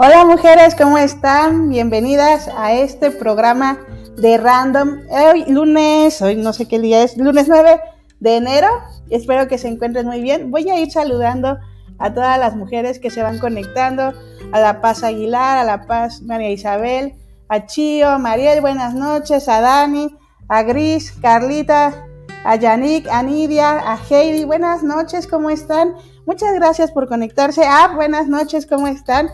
mujeres, ¿cómo están? Bienvenidas a este programa de Random. Hoy lunes, hoy no sé qué día es, lunes 9 de enero. Espero que se encuentren muy bien. Voy a ir saludando a todas las mujeres que se van conectando, a La Paz Aguilar, a La Paz María Isabel, a Chío, Mariel, buenas noches, a Dani, a Gris, Carlita, a Yannick, a Nidia, a Heidi, buenas noches, ¿cómo están? Muchas gracias por conectarse. Ah, buenas noches, ¿cómo están?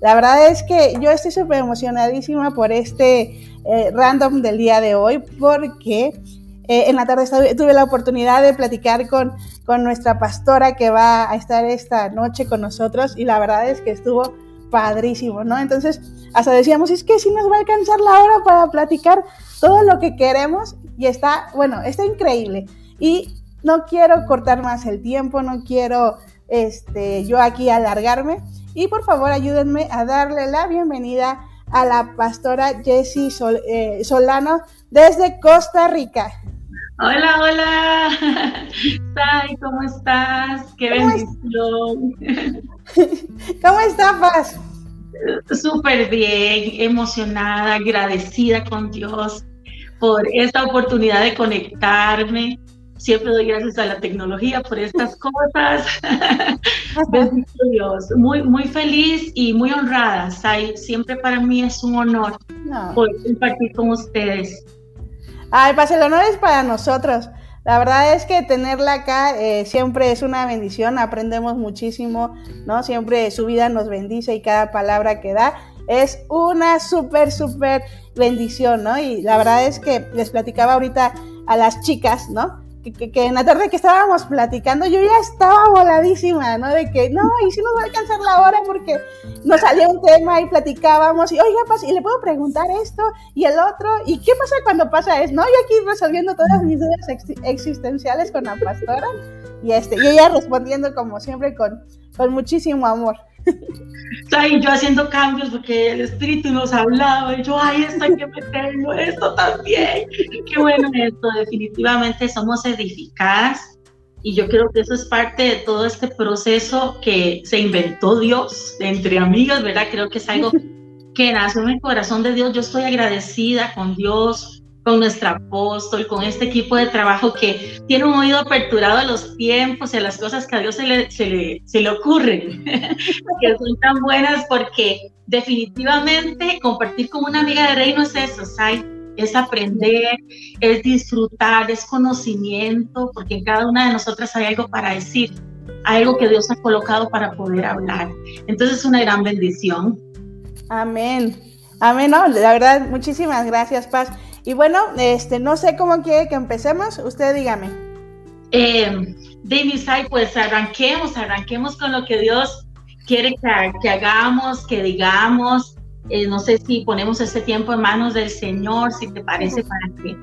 La verdad es que yo estoy súper emocionadísima por este eh, random del día de hoy porque eh, en la tarde tuve la oportunidad de platicar con, con nuestra pastora que va a estar esta noche con nosotros y la verdad es que estuvo padrísimo, ¿no? Entonces, hasta decíamos, es que si nos va a alcanzar la hora para platicar todo lo que queremos y está, bueno, está increíble. Y no quiero cortar más el tiempo, no quiero este, yo aquí alargarme. Y por favor ayúdenme a darle la bienvenida a la pastora Jessie eh, Solano desde Costa Rica. Hola, hola. Sai, ¿cómo estás? Qué bendición. ¿Cómo estás, Paz? Súper bien, emocionada, agradecida con Dios por esta oportunidad de conectarme Siempre doy gracias a la tecnología por estas cosas. Dios. Muy, muy feliz y muy honrada. siempre para mí es un honor poder compartir con ustedes. Ay, pues el honor es para nosotros. La verdad es que tenerla acá eh, siempre es una bendición, aprendemos muchísimo, ¿no? Siempre su vida nos bendice y cada palabra que da es una súper, súper bendición, ¿no? Y la verdad es que les platicaba ahorita a las chicas, ¿no? Que, en la tarde que estábamos platicando yo ya estaba voladísima, ¿no? De que no, y si nos va a alcanzar la hora porque nos salía un tema y platicábamos y, oiga, y le puedo preguntar esto y el otro, ¿y qué pasa cuando pasa eso? ¿No? Yo aquí resolviendo todas mis dudas existenciales con la pastora y, este, y ella respondiendo como siempre con, con muchísimo amor. Y yo haciendo cambios porque el espíritu nos hablaba y yo, ay, esto hay que meterlo, esto también. Qué bueno esto, definitivamente somos edificadas y yo creo que eso es parte de todo este proceso que se inventó Dios entre amigas, ¿verdad? Creo que es algo que nació en el corazón de Dios. Yo estoy agradecida con Dios con nuestro apóstol, con este equipo de trabajo que tiene un oído aperturado a los tiempos y a las cosas que a Dios se le, se le, se le ocurren, que son tan buenas porque definitivamente compartir con una amiga de reino es eso, ¿sabes? es aprender, es disfrutar, es conocimiento, porque en cada una de nosotras hay algo para decir, algo que Dios ha colocado para poder hablar. Entonces es una gran bendición. Amén. Amén. No, la verdad, muchísimas gracias, Paz. Y bueno, este, no sé cómo quiere que empecemos, usted dígame. Eh, Sai, pues arranquemos, arranquemos con lo que Dios quiere que, hagamos, que digamos. Eh, no sé si ponemos este tiempo en manos del Señor, si te parece, para que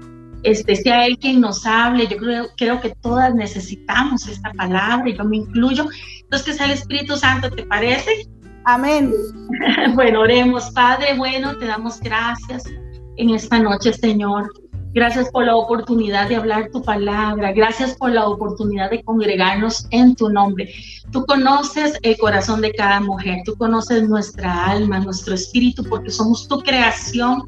este, sea Él quien nos hable. Yo creo, creo que todas necesitamos esta palabra yo me incluyo. Entonces, que sea el Espíritu Santo, ¿te parece? Amén. bueno, oremos. Padre, bueno, te damos gracias en esta noche, Señor. Gracias por la oportunidad de hablar tu palabra. Gracias por la oportunidad de congregarnos en tu nombre. Tú conoces el corazón de cada mujer. Tú conoces nuestra alma, nuestro espíritu, porque somos tu creación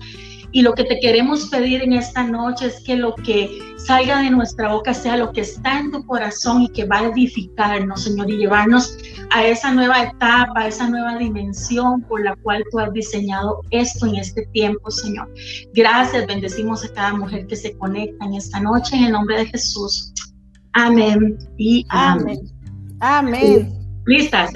y lo que te queremos pedir en esta noche es que lo que salga de nuestra boca sea lo que está en tu corazón y que va a edificarnos, Señor, y llevarnos a esa nueva etapa, a esa nueva dimensión por la cual tú has diseñado esto en este tiempo, Señor. Gracias, bendecimos a cada mujer que se conecta en esta noche en el nombre de Jesús. Amén y amén. Amén. ¿Listas?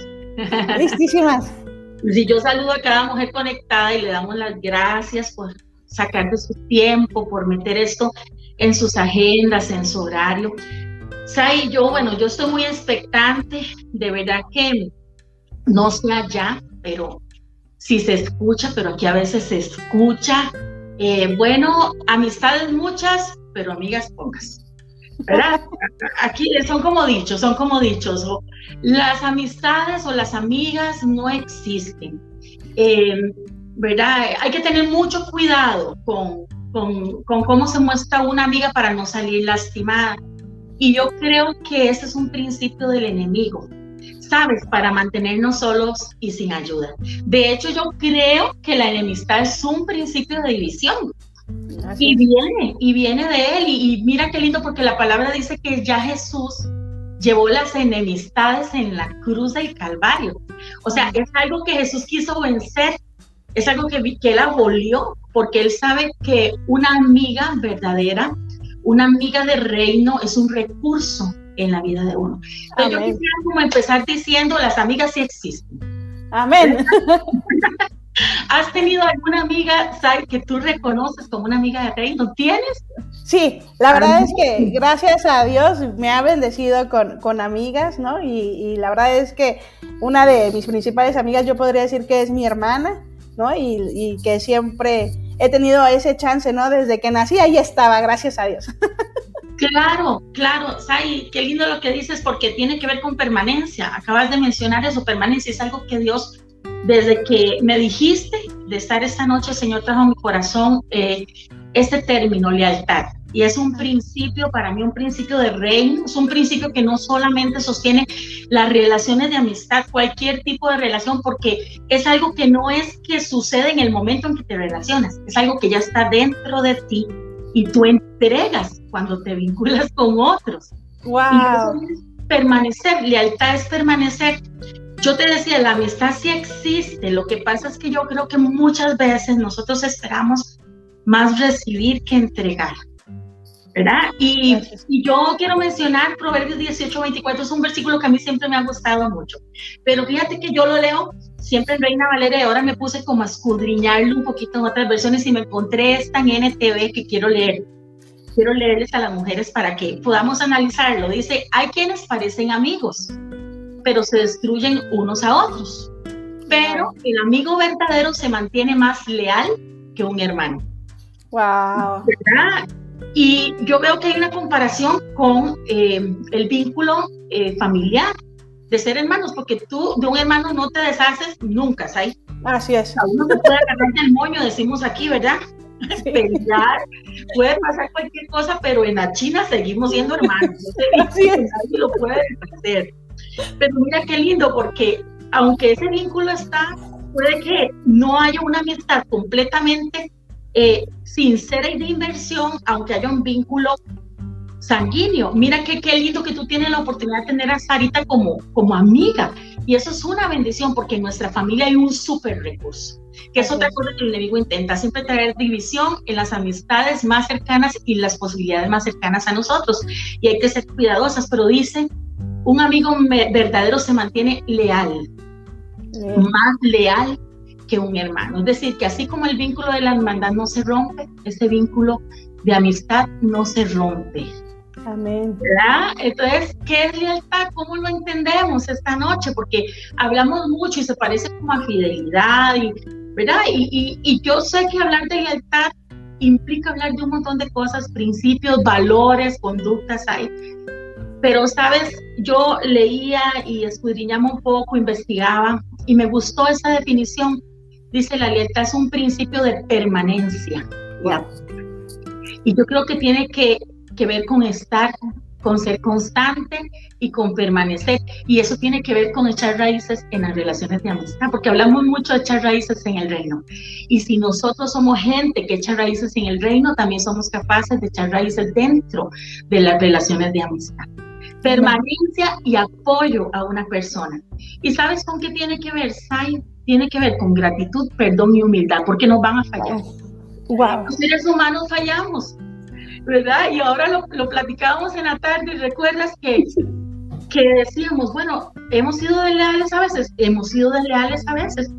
Listísimas. Si yo saludo a cada mujer conectada y le damos las gracias por sacar de su tiempo, por meter esto en sus agendas, en su horario. Sai, yo, bueno, yo estoy muy expectante, de verdad que no sé allá, pero sí se escucha, pero aquí a veces se escucha. Eh, bueno, amistades muchas, pero amigas pocas. Aquí son como dichos, son como dichos. Las amistades o las amigas no existen. Eh, ¿verdad? Hay que tener mucho cuidado con, con, con, cómo se muestra una amiga para no salir lastimada. Y yo creo que ese es un principio del enemigo. ¿sabes? Para mantenernos solos y sin ayuda. De hecho, yo creo que la enemistad es un principio de división. y viene, y viene de él. Y, mira qué lindo porque la palabra dice que ya Jesús llevó las enemistades en la cruz del Calvario. O sea, es algo que Jesús quiso vencer, es algo que, que él abolió, porque él sabe que una amiga verdadera, una amiga de reino es un recurso en la vida de uno. Entonces, yo quisiera como empezar diciendo, las amigas sí existen. Amén. ¿Has tenido alguna amiga, Sai, que tú reconoces como una amiga de reino? ¿Tienes? Sí, la verdad es que gracias a Dios me ha bendecido con, con amigas, ¿no? Y, y, la verdad es que una de mis principales amigas yo podría decir que es mi hermana, ¿no? Y, que siempre he tenido ese chance, ¿no? Desde que nací ahí estaba, gracias a Dios. Claro, claro, Sai, qué lindo lo que dices porque tiene que ver con permanencia. Acabas de mencionar eso, permanencia es algo que Dios, desde que me dijiste de estar esta noche, Señor, trajo en mi corazón eh, este término, lealtad. Y es un principio, para mí, un principio de reino, es un principio que no solamente sostiene las relaciones de amistad, cualquier tipo de relación, porque es algo que no es que sucede en el momento en que te relacionas, es algo que ya está dentro de ti y tú entregas cuando te vinculas con otros. Wow. permanecer, lealtad es permanecer. Yo te decía, la amistad sí existe, lo que pasa es que yo creo que muchas veces nosotros esperamos más recibir que entregar. ¿Verdad? Y, y, yo quiero mencionar Proverbios 18, 24, es un versículo que a mí siempre me ha gustado mucho, pero fíjate que yo lo leo siempre en Reina Valera y ahora me puse como a escudriñarlo un poquito en otras versiones y me encontré esta en NTV que quiero leer. Quiero leerles a las mujeres para que podamos analizarlo. Dice, hay quienes parecen amigos, pero se destruyen unos a otros. Pero el amigo verdadero se mantiene más leal que un hermano. Wow. ¿Verdad? Y yo veo que hay una comparación con eh, el vínculo eh, familiar de ser hermanos, porque tú de un hermano no te deshaces nunca, ¿sabes? Así es. A uno se puede agarrar del moño, decimos aquí, ¿verdad? Pelear, puede pasar cualquier cosa, pero en la China seguimos siendo hermanos. Así es. Nadie lo puede hacer. Pero mira qué lindo, porque aunque ese vínculo está, puede que no haya una amistad completamente eh, sincera y de inversión, aunque haya un vínculo sanguíneo. Mira qué, qué lindo que tú tienes la oportunidad de tener a Sarita como, como amiga. Y eso es una bendición porque en nuestra familia hay un súper recurso, que es otra cosa que el enemigo intenta, siempre traer división en las amistades más cercanas y las posibilidades más cercanas a nosotros. Y hay que ser cuidadosas, pero dice, un amigo verdadero se mantiene leal, más leal que un hermano. Es decir, que así como el vínculo de la hermandad no se rompe, ese vínculo de amistad no se rompe. Amén. ¿verdad? Entonces, ¿qué es lealtad? ¿Cómo lo entendemos esta noche? Porque hablamos mucho y se parece como a fidelidad, y, ¿verdad? Y, y, yo sé que hablar de lealtad implica hablar de un montón de cosas, principios, valores, conductas hay. Pero, ¿sabes? Yo leía y escudriñaba un poco, investigaba y me gustó esa definición dice la lealtad es un principio de permanencia. Y yo creo que tiene que, que ver con estar, con ser constante y con permanecer. Y eso tiene que ver con echar raíces en las relaciones de amistad, porque hablamos mucho de echar raíces en el reino. Y si nosotros somos gente que echa raíces en el reino, también somos capaces de echar raíces dentro de las relaciones de amistad. Permanencia y apoyo a una persona. ¿Y sabes con qué tiene que ver, Sai? tiene que ver con gratitud, perdón y humildad, porque nos van a fallar. Wow. Los seres humanos fallamos, ¿verdad? Y ahora lo, lo platicábamos en la tarde recuerdas que, que decíamos, bueno, hemos sido desleales a veces, hemos sido desleales a veces.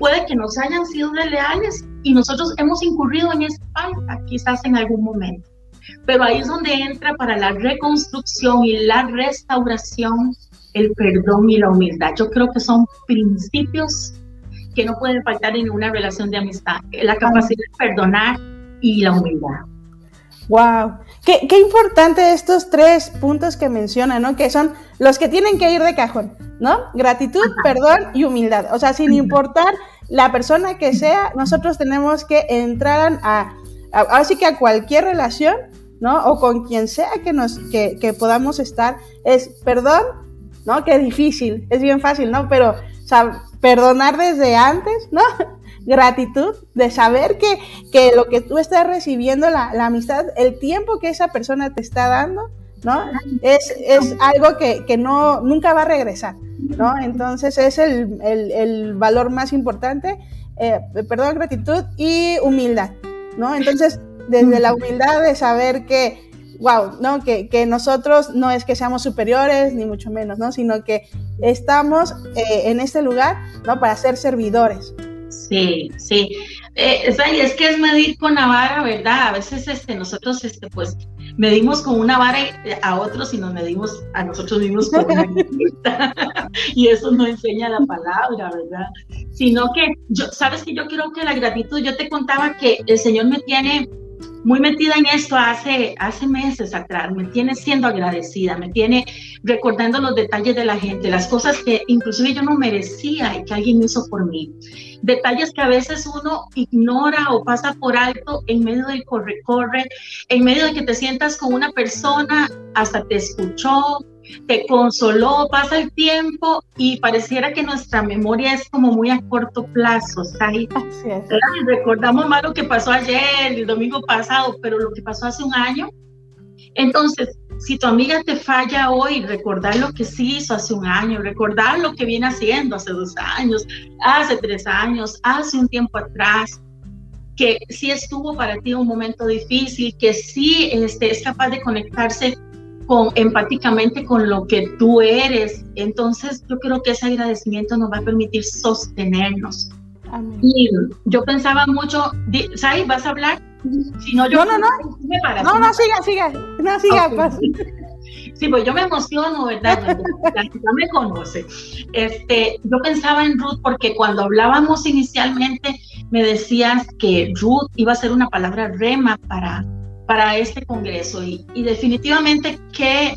Puede que nos hayan sido desleales y nosotros hemos incurrido en esa falta, quizás en algún momento. Pero ahí es donde entra para la reconstrucción y la restauración el perdón y la humildad. Yo creo que son principios que no pueden faltar en una relación de amistad, la capacidad de perdonar y la humildad. Wow, qué, qué importante estos tres puntos que menciona, ¿no? Que son los que tienen que ir de cajón, ¿no? Gratitud, perdón y humildad. O sea, sin importar la persona que sea, nosotros tenemos que entrar a, así que a cualquier relación, ¿no? O con quien sea que nos, que, que podamos estar, es perdón, ¿no? Qué difícil, es bien fácil, ¿no? Pero, o sea, perdonar desde antes, ¿no? Gratitud de saber que, que lo que tú estás recibiendo, la, amistad, el tiempo que esa persona te está dando, ¿no? Es, es algo que, que no, nunca va a regresar, ¿no? Entonces es el, el, el valor más importante, eh, perdón, gratitud y humildad, ¿no? Entonces, desde la humildad de saber que, wow, ¿no? Que, que, nosotros no es que seamos superiores, ni mucho menos, ¿no? Sino que estamos eh, en este lugar, ¿no? Para ser servidores. Sí, sí. Eh, es que es medir con la vara, ¿verdad? A veces este, nosotros, este, pues, medimos con una vara a otros y nos medimos a nosotros mismos con una y eso no enseña la palabra, ¿verdad? Sino que, yo, sabes que yo creo que la gratitud, yo te contaba que el Señor me tiene muy metida en esto hace, hace meses atrás, me tiene siendo agradecida, me tiene recordando los detalles de la gente, las cosas que inclusive yo no merecía y que alguien hizo por mí. Detalles que a veces uno ignora o pasa por alto en medio del corre-corre, en medio de que te sientas con una persona, hasta te escuchó, te consoló, pasa el tiempo y pareciera que nuestra memoria es como muy a corto plazo, ¿sabes? Recordamos más lo que pasó ayer, el domingo pasado, pero lo que pasó hace un año. Entonces, si tu amiga te falla hoy, recordar lo que sí hizo hace un año, recordar lo que viene haciendo hace dos años, hace tres años, hace un tiempo atrás, que sí estuvo para ti un momento difícil, que sí este, es capaz de conectarse con, empáticamente con lo que tú eres. Entonces yo creo que ese agradecimiento nos va a permitir sostenernos. Y yo pensaba mucho, ¿sabes? ¿Vas a hablar? Si no, yo no, no, no. no, no, siga, siga. No, siga. Pues. Sí, pues yo me emociono, ¿verdad? La gente me conoce. Este, yo pensaba en Ruth porque cuando hablábamos inicialmente me decías que Ruth iba a ser una palabra rema para para este Congreso y, definitivamente qué,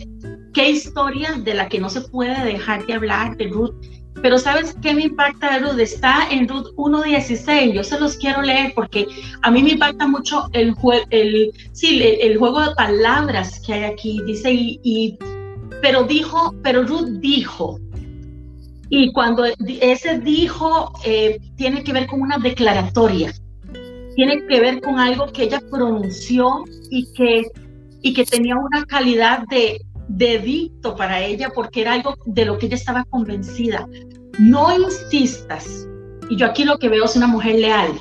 qué historia de la que no se puede dejar de hablar de Ruth. Pero ¿sabes qué me impacta de Ruth? Está en Ruth 1.16. Yo se los quiero leer porque a mí me impacta mucho el, el, sí, el, juego de palabras que hay aquí. Dice, y, pero dijo, pero Ruth dijo. Y cuando ese dijo eh, tiene que ver con una declaratoria tiene que ver con algo que ella pronunció y que, y que tenía una calidad de, de dicto para ella porque era algo de lo que ella estaba convencida. No insistas. Y yo aquí lo que veo es una mujer leal.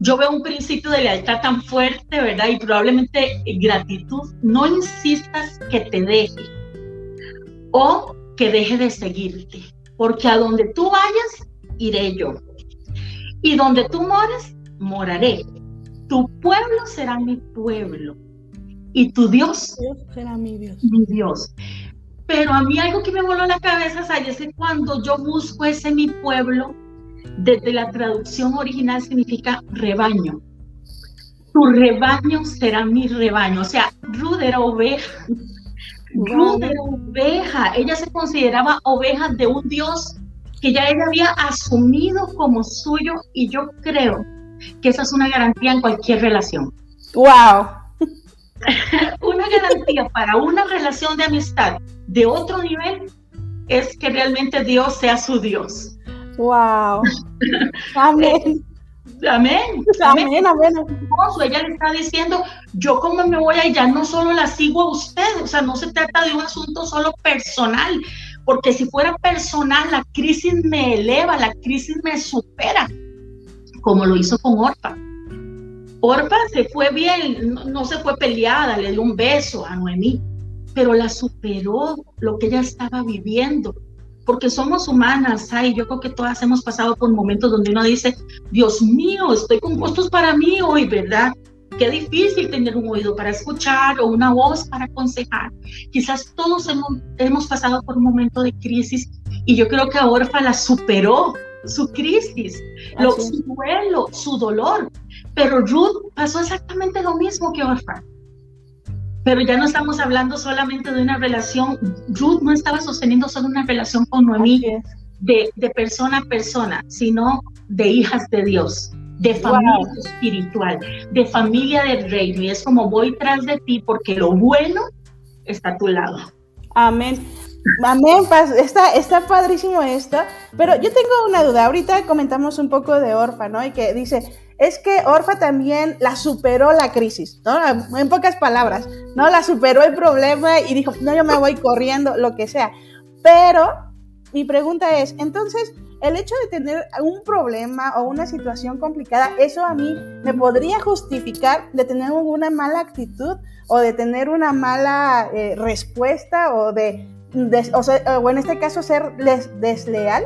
Yo veo un principio de lealtad tan fuerte, ¿verdad? Y probablemente gratitud. No insistas que te deje o que deje de seguirte, porque a donde tú vayas, iré yo. Y donde tú mores, moraré. Tu pueblo será mi pueblo y tu Dios, será mi Dios. Mi Dios. Pero a mí algo que me voló la cabeza es que cuando yo busco ese mi pueblo, desde la traducción original significa rebaño. Tu rebaño será mi rebaño. O sea, Ruth era oveja. Ruth era oveja. Ella se consideraba oveja de un Dios que ya ella había asumido como suyo y yo creo que esa es una garantía en cualquier relación. ¡Wow! una garantía para una relación de amistad de otro nivel es que realmente Dios sea su Dios. ¡Wow! Amén. Amén. Amén, amén. Ella le está diciendo, yo como me voy a ya no solo la sigo a usted, o sea, no se trata de un asunto solo personal, porque si fuera personal, la crisis me eleva, la crisis me supera como lo hizo con Orpa. Orpa se fue bien, no, se fue peleada, le dio un beso a Noemí, pero la superó lo que ella estaba viviendo, porque somos humanas, ay, yo creo que todas hemos pasado por momentos donde uno dice, Dios mío, estoy con costos para mí hoy, ¿verdad? Qué difícil tener un oído para escuchar o una voz para aconsejar. Quizás todos hemos, hemos pasado por un momento de crisis y yo creo que Orfa la superó su crisis, lo, su duelo, su dolor. Pero Ruth pasó exactamente lo mismo que Orfa. Pero ya no estamos hablando solamente de una relación, Ruth no estaba sosteniendo solo una relación con Noemí de, de, persona a persona, sino de hijas de Dios, de familia espiritual, de familia del reino. Y es como voy tras de ti porque lo bueno está a tu lado. Amén. Amén, está, está padrísimo esto, pero yo tengo una duda. Ahorita comentamos un poco de Orfa, ¿no? Y que dice, es que Orfa también la superó la crisis, ¿no? En pocas palabras, ¿no? La superó el problema y dijo, no, yo me voy corriendo, lo que sea. Pero mi pregunta es, entonces, el hecho de tener un problema o una situación complicada, eso a mí me podría justificar de tener una mala actitud o de tener una mala eh, respuesta o de, o, en este caso ser desleal.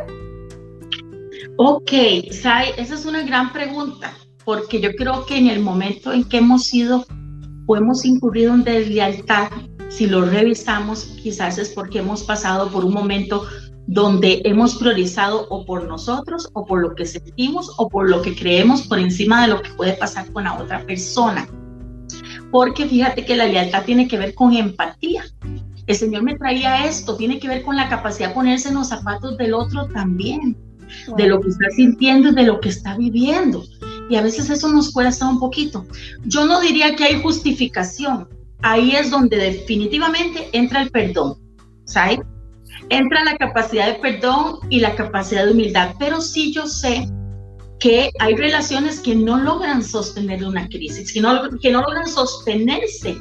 Ok, Sai, esa es una gran pregunta, porque yo creo que en el momento en que hemos sido o hemos incurrido en deslealtad, si lo revisamos, quizás es porque hemos pasado por un momento donde hemos priorizado o por nosotros o por lo que sentimos o por lo que creemos por encima de lo que puede pasar con la otra persona. Porque fíjate que la lealtad tiene que ver con empatía. El Señor me traía esto, tiene que ver con la capacidad de ponerse en los zapatos del otro también, de lo que está sintiendo y de lo que está viviendo. Y a veces eso nos cuesta un poquito. Yo no diría que hay justificación. Ahí es donde definitivamente entra el perdón. Entra la capacidad de perdón y la capacidad de humildad, pero sí yo sé que hay relaciones que no logran sostener una crisis, que no logran sostenerse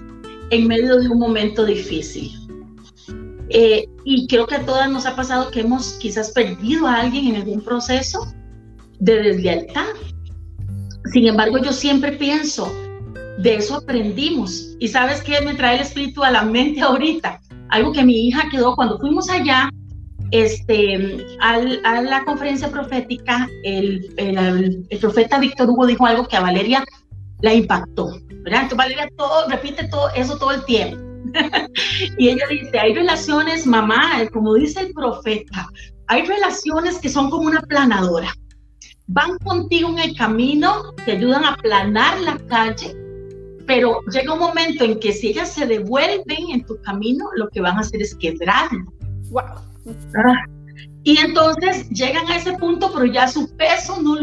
en medio de un momento difícil. Eh, y creo que a todas nos ha pasado que hemos quizás perdido a alguien en algún proceso de deslealtad. Sin embargo, yo siempre pienso, de eso aprendimos. ¿Y sabes qué me trae el espíritu a la mente ahorita? algo que mi hija quedó cuando fuimos allá este, a la conferencia profética, el, el, profeta Víctor Hugo dijo algo que a Valeria la impactó, ¿verdad? Entonces Valeria todo, repite todo eso todo el tiempo. Y ella dice, hay relaciones, mamá, como dice el profeta, hay relaciones que son como una planadora. Van contigo en el camino, te ayudan a planar la calle, pero llega un momento en que si ellas se devuelven en tu camino, lo que van a hacer es quebrarlo. Wow. Ah, y entonces llegan a ese punto, pero ya su peso no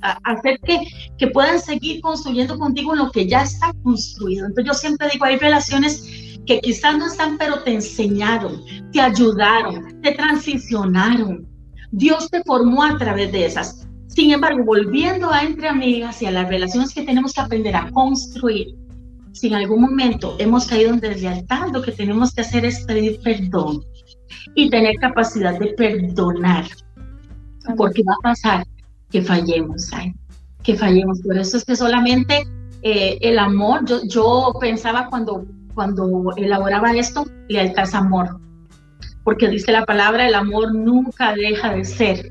hacer que, que puedan seguir construyendo contigo lo que ya está construido. Entonces yo siempre digo, hay relaciones que quizás no están, pero te enseñaron, te ayudaron, te transicionaron. Dios te formó a través de esas. Sin embargo, volviendo a entre amigas y a las relaciones que tenemos que aprender a construir, si en algún momento hemos caído en deslealtad, lo que tenemos que hacer es pedir perdón y tener capacidad de perdonar, porque va a pasar que fallemos, que fallemos. Por eso es que solamente eh, el amor, yo, yo pensaba cuando, cuando elaboraba esto, lealtad es amor, porque dice la palabra, el amor nunca deja de ser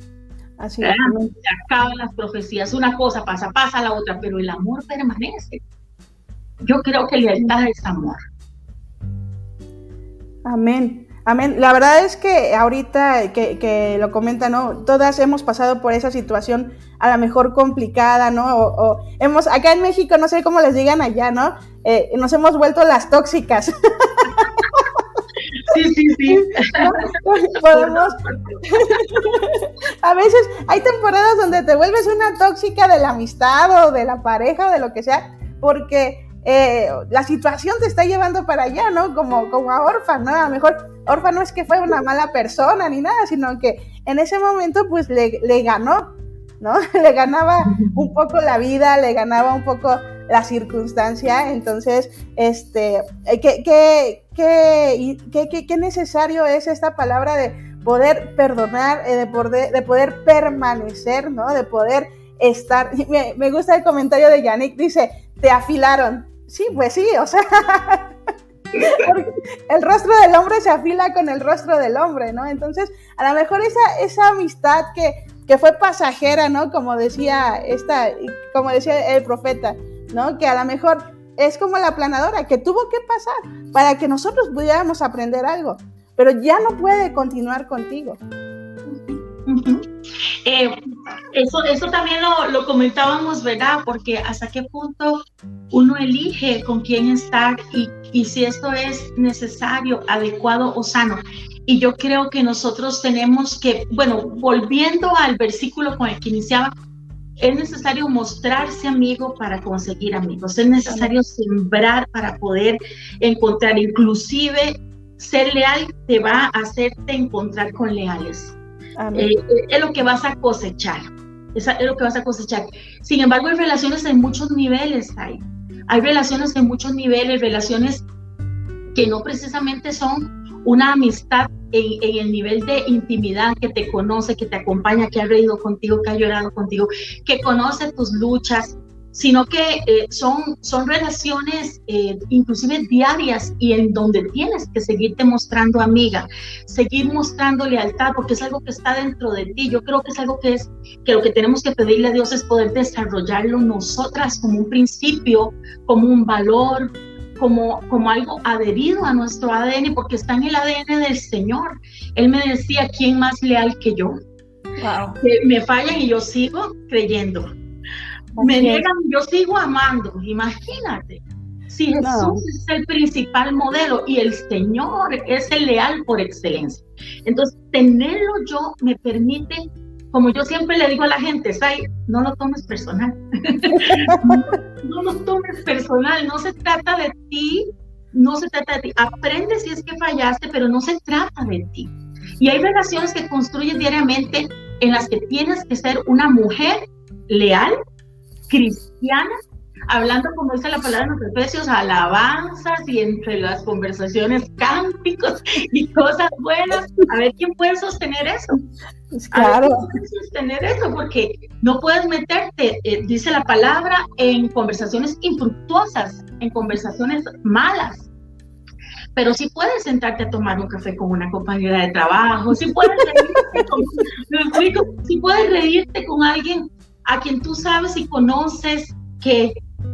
Así es. Se acaban las profecías, una cosa pasa, pasa la otra, pero el amor permanece. Yo creo que lealtad es amor. Amén. Amén. La verdad es que ahorita que, lo comenta, ¿no? Todas hemos pasado por esa situación a lo mejor complicada, ¿no? O, hemos, acá en México, no sé cómo les digan allá, ¿no? Eh, nos hemos vuelto las tóxicas. Sí, sí, sí. Podemos... a veces hay temporadas donde te vuelves una tóxica de la amistad o de la pareja o de lo que sea, porque eh, la situación te está llevando para allá, ¿no? Como, como a Orfa, ¿no? A lo mejor Orfa no es que fue una mala persona ni nada, sino que en ese momento pues le, le ganó, ¿no? le ganaba un poco la vida, le ganaba un poco la circunstancia, entonces, este, ¿qué, qué, qué, qué, necesario es esta palabra de poder perdonar, eh, de, poder, de poder permanecer, ¿no? De poder estar. Me, me gusta el comentario de Yannick, dice, te afilaron. Sí, pues sí, o sea, el rostro del hombre se afila con el rostro del hombre, ¿no? Entonces, a lo mejor esa, esa amistad que, que fue pasajera, ¿no? Como decía esta, como decía el profeta, ¿no? Que a lo mejor es como la planadora, que tuvo que pasar para que nosotros pudiéramos aprender algo, pero ya no puede continuar contigo. Eh, eso, eso también lo, lo, comentábamos, ¿verdad? Porque hasta qué punto uno elige con quién estar y, y si esto es necesario, adecuado o sano. Y yo creo que nosotros tenemos que, bueno, volviendo al versículo con el que iniciaba, es necesario mostrarse amigo para conseguir amigos, es necesario sembrar para poder encontrar, inclusive ser leal te va a hacerte encontrar con leales. Eh, es lo que vas a cosechar. Es, es lo que vas a cosechar. Sin embargo, hay relaciones en muchos niveles. Hay, hay relaciones en muchos niveles, relaciones que no precisamente son una amistad en, el nivel de intimidad que te conoce, que te acompaña, que ha reído contigo, que ha llorado contigo, que conoce tus luchas, sino que eh, son, son relaciones eh, inclusive diarias y en donde tienes que seguirte mostrando amiga, seguir mostrando lealtad, porque es algo que está dentro de ti. Yo creo que es algo que es que lo que tenemos que pedirle a Dios es poder desarrollarlo nosotras como un principio, como un valor, como, como algo adherido a nuestro ADN, porque está en el ADN del Señor. Él me decía, ¿quién más leal que yo? Que me fallan y yo sigo creyendo me niegan, yo sigo amando, imagínate. Si Jesús es el principal modelo y el Señor es el leal por excelencia. Entonces, tenerlo yo me permite, como yo siempre le digo a la gente, Sai, no lo tomes personal. no, lo tomes personal, no se trata de ti, no se trata de ti. Aprende si es que fallaste, pero no se trata de ti. Y hay relaciones que construyes diariamente en las que tienes que ser una mujer leal cristiana, hablando como dice la palabra en los Efesios, alabanzas y entre las conversaciones cánticos y cosas buenas. A ver quién puede sostener eso. Pues claro. puede sostener eso porque no puedes meterte, eh, dice la palabra, en conversaciones infructuosas, en conversaciones malas pero sí puedes sentarte a tomar un café con una compañera de trabajo, sí puedes reírte con, sí puedes reírte con alguien a quien tú sabes y conoces que,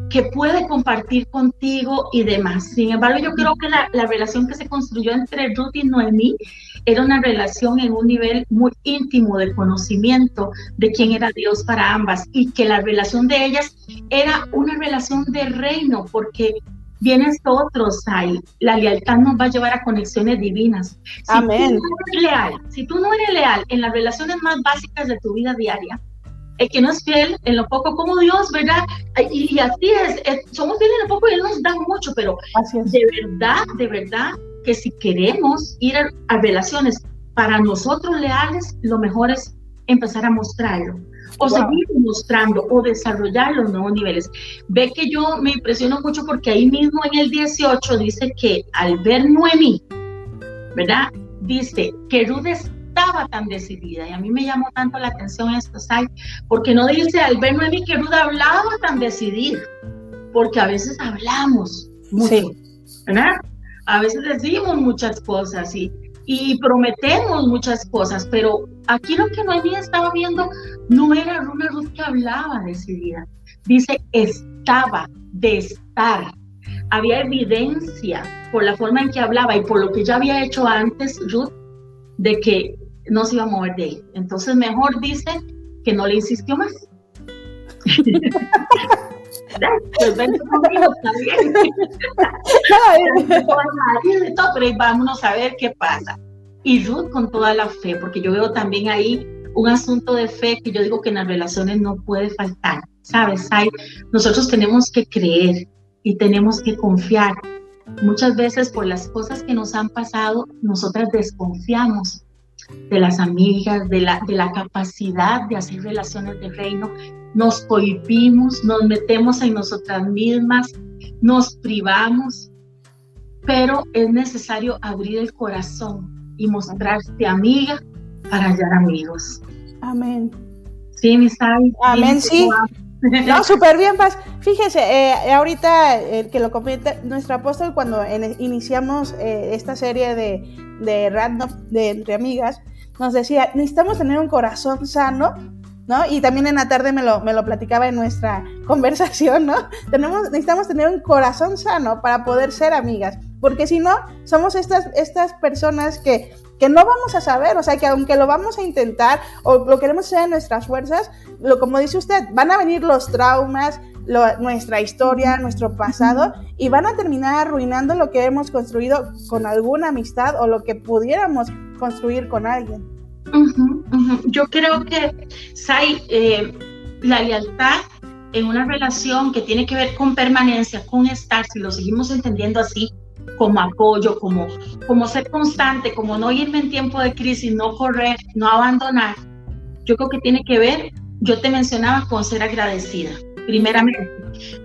que puede compartir contigo y demás. Sin embargo, yo creo que la, la relación que se construyó entre Ruth y Noemí era una relación en un nivel muy íntimo de conocimiento de quién era Dios para ambas y que la relación de ellas era una relación de reino porque viene esto otro, Sai. La lealtad nos va a llevar a conexiones divinas. Si Amén. Tú no eres leal, si tú no eres leal en las relaciones más básicas de tu vida diaria, el que no es fiel en lo poco como Dios, ¿verdad? Y, así es, somos fieles en lo poco y Él nos da mucho, pero de verdad, de verdad, que si queremos ir a, relaciones para nosotros leales, lo mejor es empezar a mostrarlo o seguir mostrando o desarrollar los nuevos niveles. Ve que yo me impresiono mucho porque ahí mismo en el 18 dice que al ver Noemí, ¿verdad? Dice que Ruth estaba tan decidida. Y a mí me llamó tanto la atención esto, ¿sabes? Porque no dice al ver Noemi que Ruth hablaba tan decidida, porque a veces hablamos mucho, ¿verdad? A veces decimos muchas cosas y, y prometemos muchas cosas, pero aquí lo que Noemi estaba viendo no era una Ruth que hablaba decidida. Dice, estaba de estar. Había evidencia por la forma en que hablaba y por lo que ya había hecho antes Ruth de que no se iba a mover de ahí. Entonces mejor dice que no le insistió más. pues ven conmigo pero vámonos a ver qué pasa. Y Ruth con toda la fe, porque yo veo también ahí un asunto de fe que yo digo que en las relaciones no puede faltar. ¿Sabes? Hay, nosotros tenemos que creer y tenemos que confiar. Muchas veces por las cosas que nos han pasado, nosotras desconfiamos de las amigas, de la, de la capacidad de hacer relaciones de reino, nos cohibimos, nos metemos en nosotras mismas, nos privamos, pero es necesario abrir el corazón y mostrarse amiga para hallar amigos. Amén. Sí, mis Amén, sí. No, súper bien, Paz. Fíjese, eh, ahorita que lo comenta nuestro apóstol cuando iniciamos eh, esta serie de, de random, de entre amigas, nos decía, necesitamos tener un corazón sano, ¿no? Y también en la tarde me lo, me lo platicaba en nuestra conversación, ¿no? Tenemos, necesitamos tener un corazón sano para poder ser amigas, porque si no, somos estas, estas personas que que no vamos a saber, o sea, que aunque lo vamos a intentar o lo queremos hacer en nuestras fuerzas, lo como dice usted, van a venir los traumas, nuestra historia, nuestro pasado y van a terminar arruinando lo que hemos construido con alguna amistad o lo que pudiéramos construir con alguien. Yo creo que, Sai, eh, la lealtad en una relación que tiene que ver con permanencia, con estar, si lo seguimos entendiendo así, como apoyo, como, como ser constante, como no irme en tiempo de crisis, no correr, no abandonar, yo creo que tiene que ver, yo te mencionaba con ser agradecida, primeramente.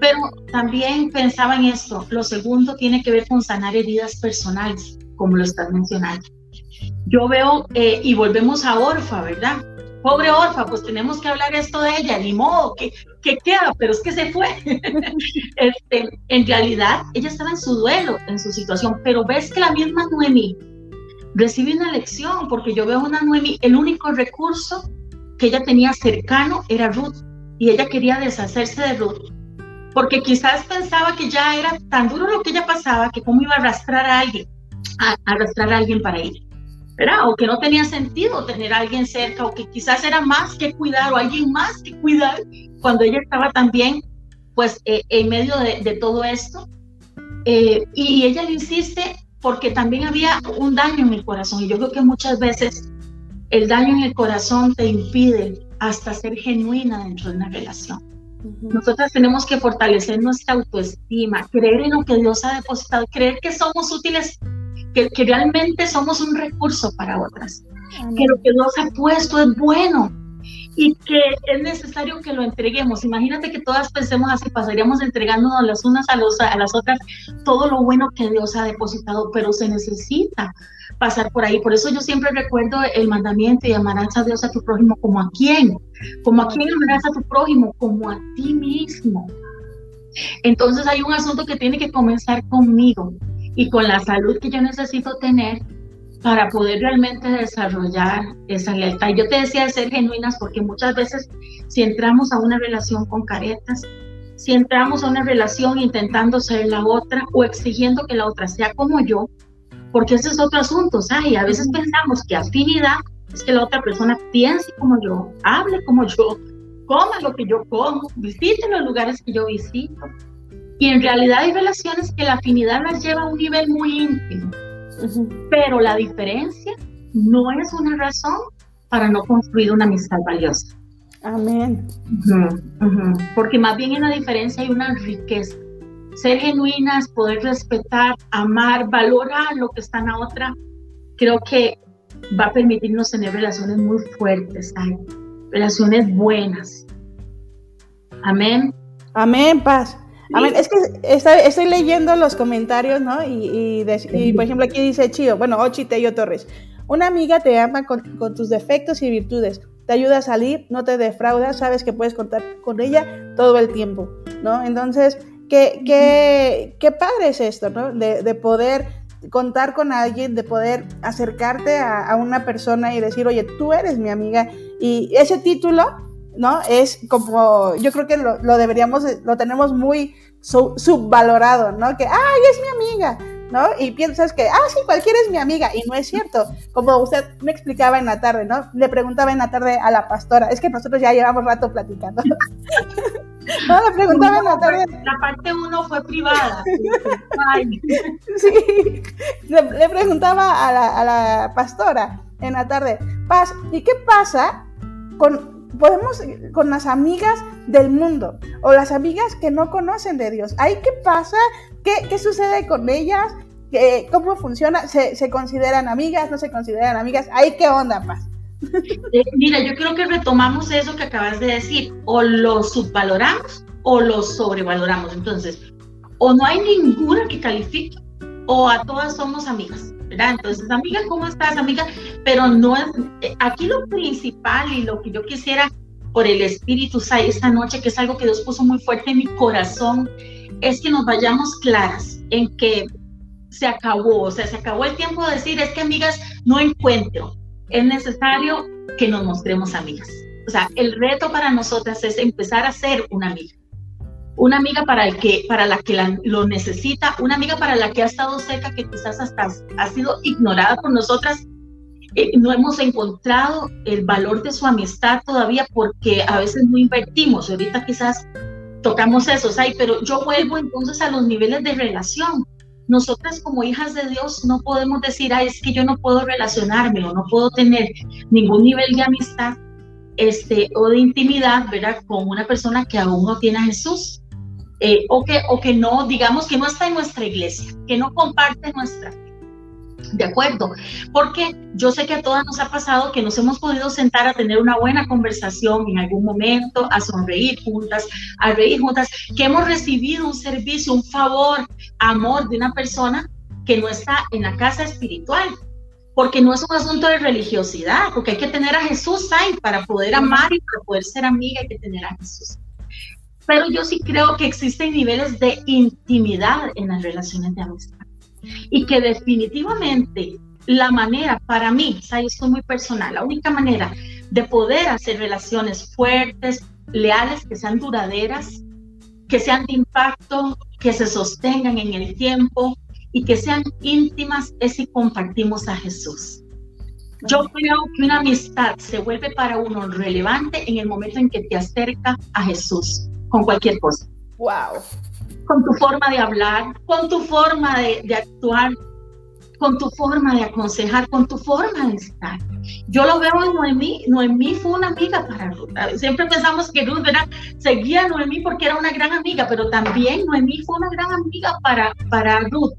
Pero también pensaba en esto, lo segundo tiene que ver con sanar heridas personales, como lo estás mencionando. Yo veo, eh, y volvemos a Orfa, ¿verdad? Pobre Orfa, pues tenemos que hablar esto de ella, ni modo, que queda, pero es que se fue. este, en realidad, ella estaba en su duelo, en su situación, pero ves que la misma Noemi recibe una lección, porque yo veo una Noemi, el único recurso que ella tenía cercano era Ruth, y ella quería deshacerse de Ruth, porque quizás pensaba que ya era tan duro lo que ella pasaba, que cómo iba a arrastrar a alguien, a, arrastrar a alguien para ir. O que no tenía sentido tener a alguien cerca, o que quizás era más que cuidar, o alguien más que cuidar, cuando ella estaba también, pues, eh, en medio de, todo esto. Eh, y ella le insiste porque también había un daño en el corazón. Y yo creo que muchas veces el daño en el corazón te impide hasta ser genuina dentro de una relación. Nosotras tenemos que fortalecer nuestra autoestima, creer en lo que Dios ha depositado, creer que somos útiles que, realmente somos un recurso para otras, que lo que Dios ha puesto es bueno y que es necesario que lo entreguemos. Imagínate que todas pensemos así, pasaríamos entregándonos las unas a, los, a las otras todo lo bueno que Dios ha depositado, pero se necesita pasar por ahí. Por eso yo siempre recuerdo el mandamiento y amarás a Dios a tu prójimo como a quién, como a quién amarás a tu prójimo, como a ti mismo. Entonces hay un asunto que tiene que comenzar conmigo y con la salud que yo necesito tener para poder realmente desarrollar esa lealtad. Yo te decía de ser genuinas porque muchas veces si entramos a una relación con caretas, si entramos a una relación intentando ser la otra o exigiendo que la otra sea como yo, porque ese es otro asunto, ¿sabes? Y a veces pensamos que afinidad es que la otra persona piense como yo, hable como yo, coma lo que yo como, visite los lugares que yo visito. Y en realidad hay relaciones que la afinidad las lleva a un nivel muy íntimo. Pero la diferencia no es una razón para no construir una amistad valiosa. Amén. Porque más bien en la diferencia hay una riqueza. Ser genuinas, poder respetar, amar, valorar lo que está en la otra, creo que va a permitirnos tener relaciones muy fuertes, relaciones buenas. Amén. Amén, paz. Amén. Es que estoy, leyendo los comentarios, ¿no? Y, por ejemplo aquí dice Chío, bueno, Ochi Tello Torres. Una amiga te ama con, tus defectos y virtudes, te ayuda a salir, no te defrauda, sabes que puedes contar con ella todo el tiempo, ¿no? Entonces, qué, qué, qué padre es esto, ¿no? De, poder contar con alguien, de poder acercarte a, una persona y decir, oye, tú eres mi amiga. Y ese título ¿no? Es como, yo creo que lo, deberíamos, lo tenemos muy subvalorado, ¿no? Que, ay, es mi amiga, ¿no? Y piensas que, ah, sí, cualquiera es mi amiga, y no es cierto. Como usted me explicaba en la tarde, ¿no? Le preguntaba en la tarde a la pastora, es que nosotros ya llevamos rato platicando. no, le preguntaba en la tarde. La parte uno fue privada. sí, le, preguntaba a la, a la pastora en la tarde, Paz, ¿y qué pasa con podemos con las amigas del mundo o las amigas que no conocen de Dios. ¿Ahí qué pasa? ¿Qué, qué sucede con ellas? ¿Qué, ¿Cómo funciona? ¿Se, ¿Se, consideran amigas? ¿No se consideran amigas? ¿Ahí qué onda, Paz? Eh, mira, yo creo que retomamos eso que acabas de decir. O lo subvaloramos o lo sobrevaloramos. Entonces, o no hay ninguna que califique o a todas somos amigas. Entonces, amiga, ¿cómo estás, amiga? Pero no es, eh, aquí lo principal y lo que yo quisiera por el Espíritu esta noche, que es algo que Dios puso muy fuerte en mi corazón, es que nos vayamos claras en que se acabó, o sea, se acabó el tiempo de decir, es que amigas, no encuentro. Es necesario que nos mostremos amigas. O sea, el reto para nosotras es empezar a ser una amiga una amiga para, el que, para la que lo necesita, una amiga para la que ha estado cerca, que quizás hasta ha sido ignorada por nosotras. Eh, no hemos encontrado el valor de su amistad todavía porque a veces no invertimos. Ahorita quizás tocamos eso, ¿sabes? pero yo vuelvo entonces a los niveles de relación. Nosotras como hijas de Dios no podemos decir, ah, es que yo no puedo relacionarme o no puedo tener ningún nivel de amistad este, o de intimidad, ¿verdad? Con una persona que aún no tiene a Jesús eh, o, que, o que no, digamos que no está en nuestra iglesia, que no comparte nuestra fe. De acuerdo, porque yo sé que a todas nos ha pasado que nos hemos podido sentar a tener una buena conversación en algún momento, a sonreír juntas, a reír juntas, que hemos recibido un servicio, un favor, amor de una persona que no está en la casa espiritual, porque no es un asunto de religiosidad, porque hay que tener a Jesús ahí para poder amar y para poder ser amiga hay que tener a Jesús. Pero yo sí creo que existen niveles de intimidad en las relaciones de amistad y que definitivamente la manera para mí, o sea, esto es muy personal, la única manera de poder hacer relaciones fuertes, leales, que sean duraderas, que sean de impacto, que se sostengan en el tiempo y que sean íntimas es si compartimos a Jesús. Yo creo que una amistad se vuelve para uno relevante en el momento en que te acerca a Jesús con cualquier cosa. Wow con tu forma de hablar, con tu forma de, actuar, con tu forma de aconsejar, con tu forma de estar. Yo lo veo en Noemí. Noemí fue una amiga para Ruth. Siempre pensamos que Ruth seguía a Noemí porque era una gran amiga, pero también Noemí fue una gran amiga para, para Ruth.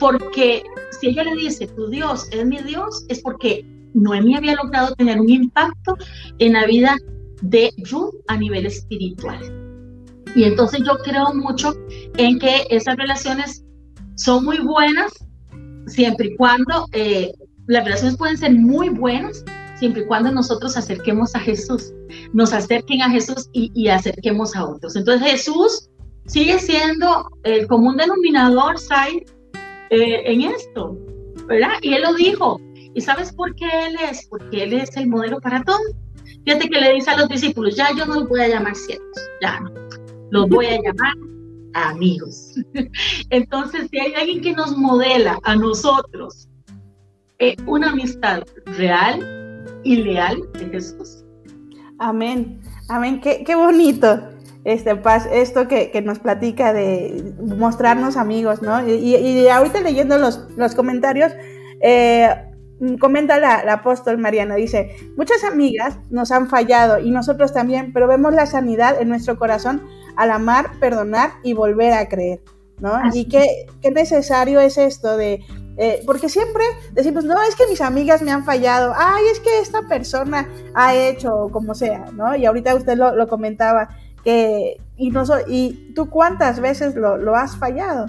Porque si ella le dice, tu Dios es mi Dios, es porque Noemí había logrado tener un impacto en la vida de Ruth a nivel espiritual. Y entonces yo creo mucho en que esas relaciones son muy buenas siempre y cuando eh, las relaciones pueden ser muy buenas siempre y cuando nosotros acerquemos a Jesús, nos acerquen a Jesús y, acerquemos a otros. Entonces Jesús sigue siendo el común denominador, Sai, eh, en esto, ¿verdad? Y él lo dijo. ¿Y sabes por qué él es? Porque él es el modelo para todo. Fíjate que le dice a los discípulos, ya yo no los voy a llamar siervos, ya no los voy a llamar amigos. Entonces, si hay alguien que nos modela a nosotros eh, una amistad real y leal de Jesús. Amén, amén, qué, qué bonito este paz, esto que, que, nos platica de mostrarnos amigos, ¿no? Y, ahorita leyendo los, los comentarios, eh, comenta la, la, apóstol Mariana, dice, muchas amigas nos han fallado y nosotros también, pero vemos la sanidad en nuestro corazón al amar, perdonar y volver a creer, ¿no? y qué, qué, necesario es esto de, eh, porque siempre decimos, no, es que mis amigas me han fallado, ay, es que esta persona ha hecho, como sea, ¿no? Y ahorita usted lo, lo comentaba, que, y, no y tú cuántas veces lo, lo has fallado,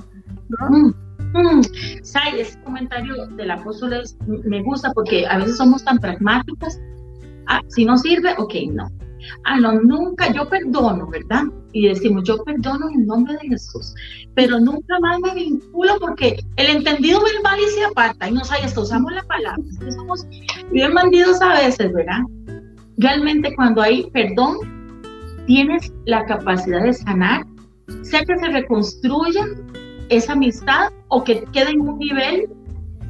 ¿no? Mm. Mm, Sai, ese comentario del apóstol me gusta porque a veces somos tan pragmáticos. Ah, si no sirve, ok, no. Ah, no, nunca, yo perdono, ¿verdad? Y decimos, yo perdono en nombre de Jesús, pero nunca más me vinculo porque el entendido verbal y se aparta, y no sé, hasta usamos la palabra, somos bien bandidos a veces, ¿verdad? Realmente cuando hay perdón, tienes la capacidad de sanar, sea que se reconstruya esa amistad o que quede en un nivel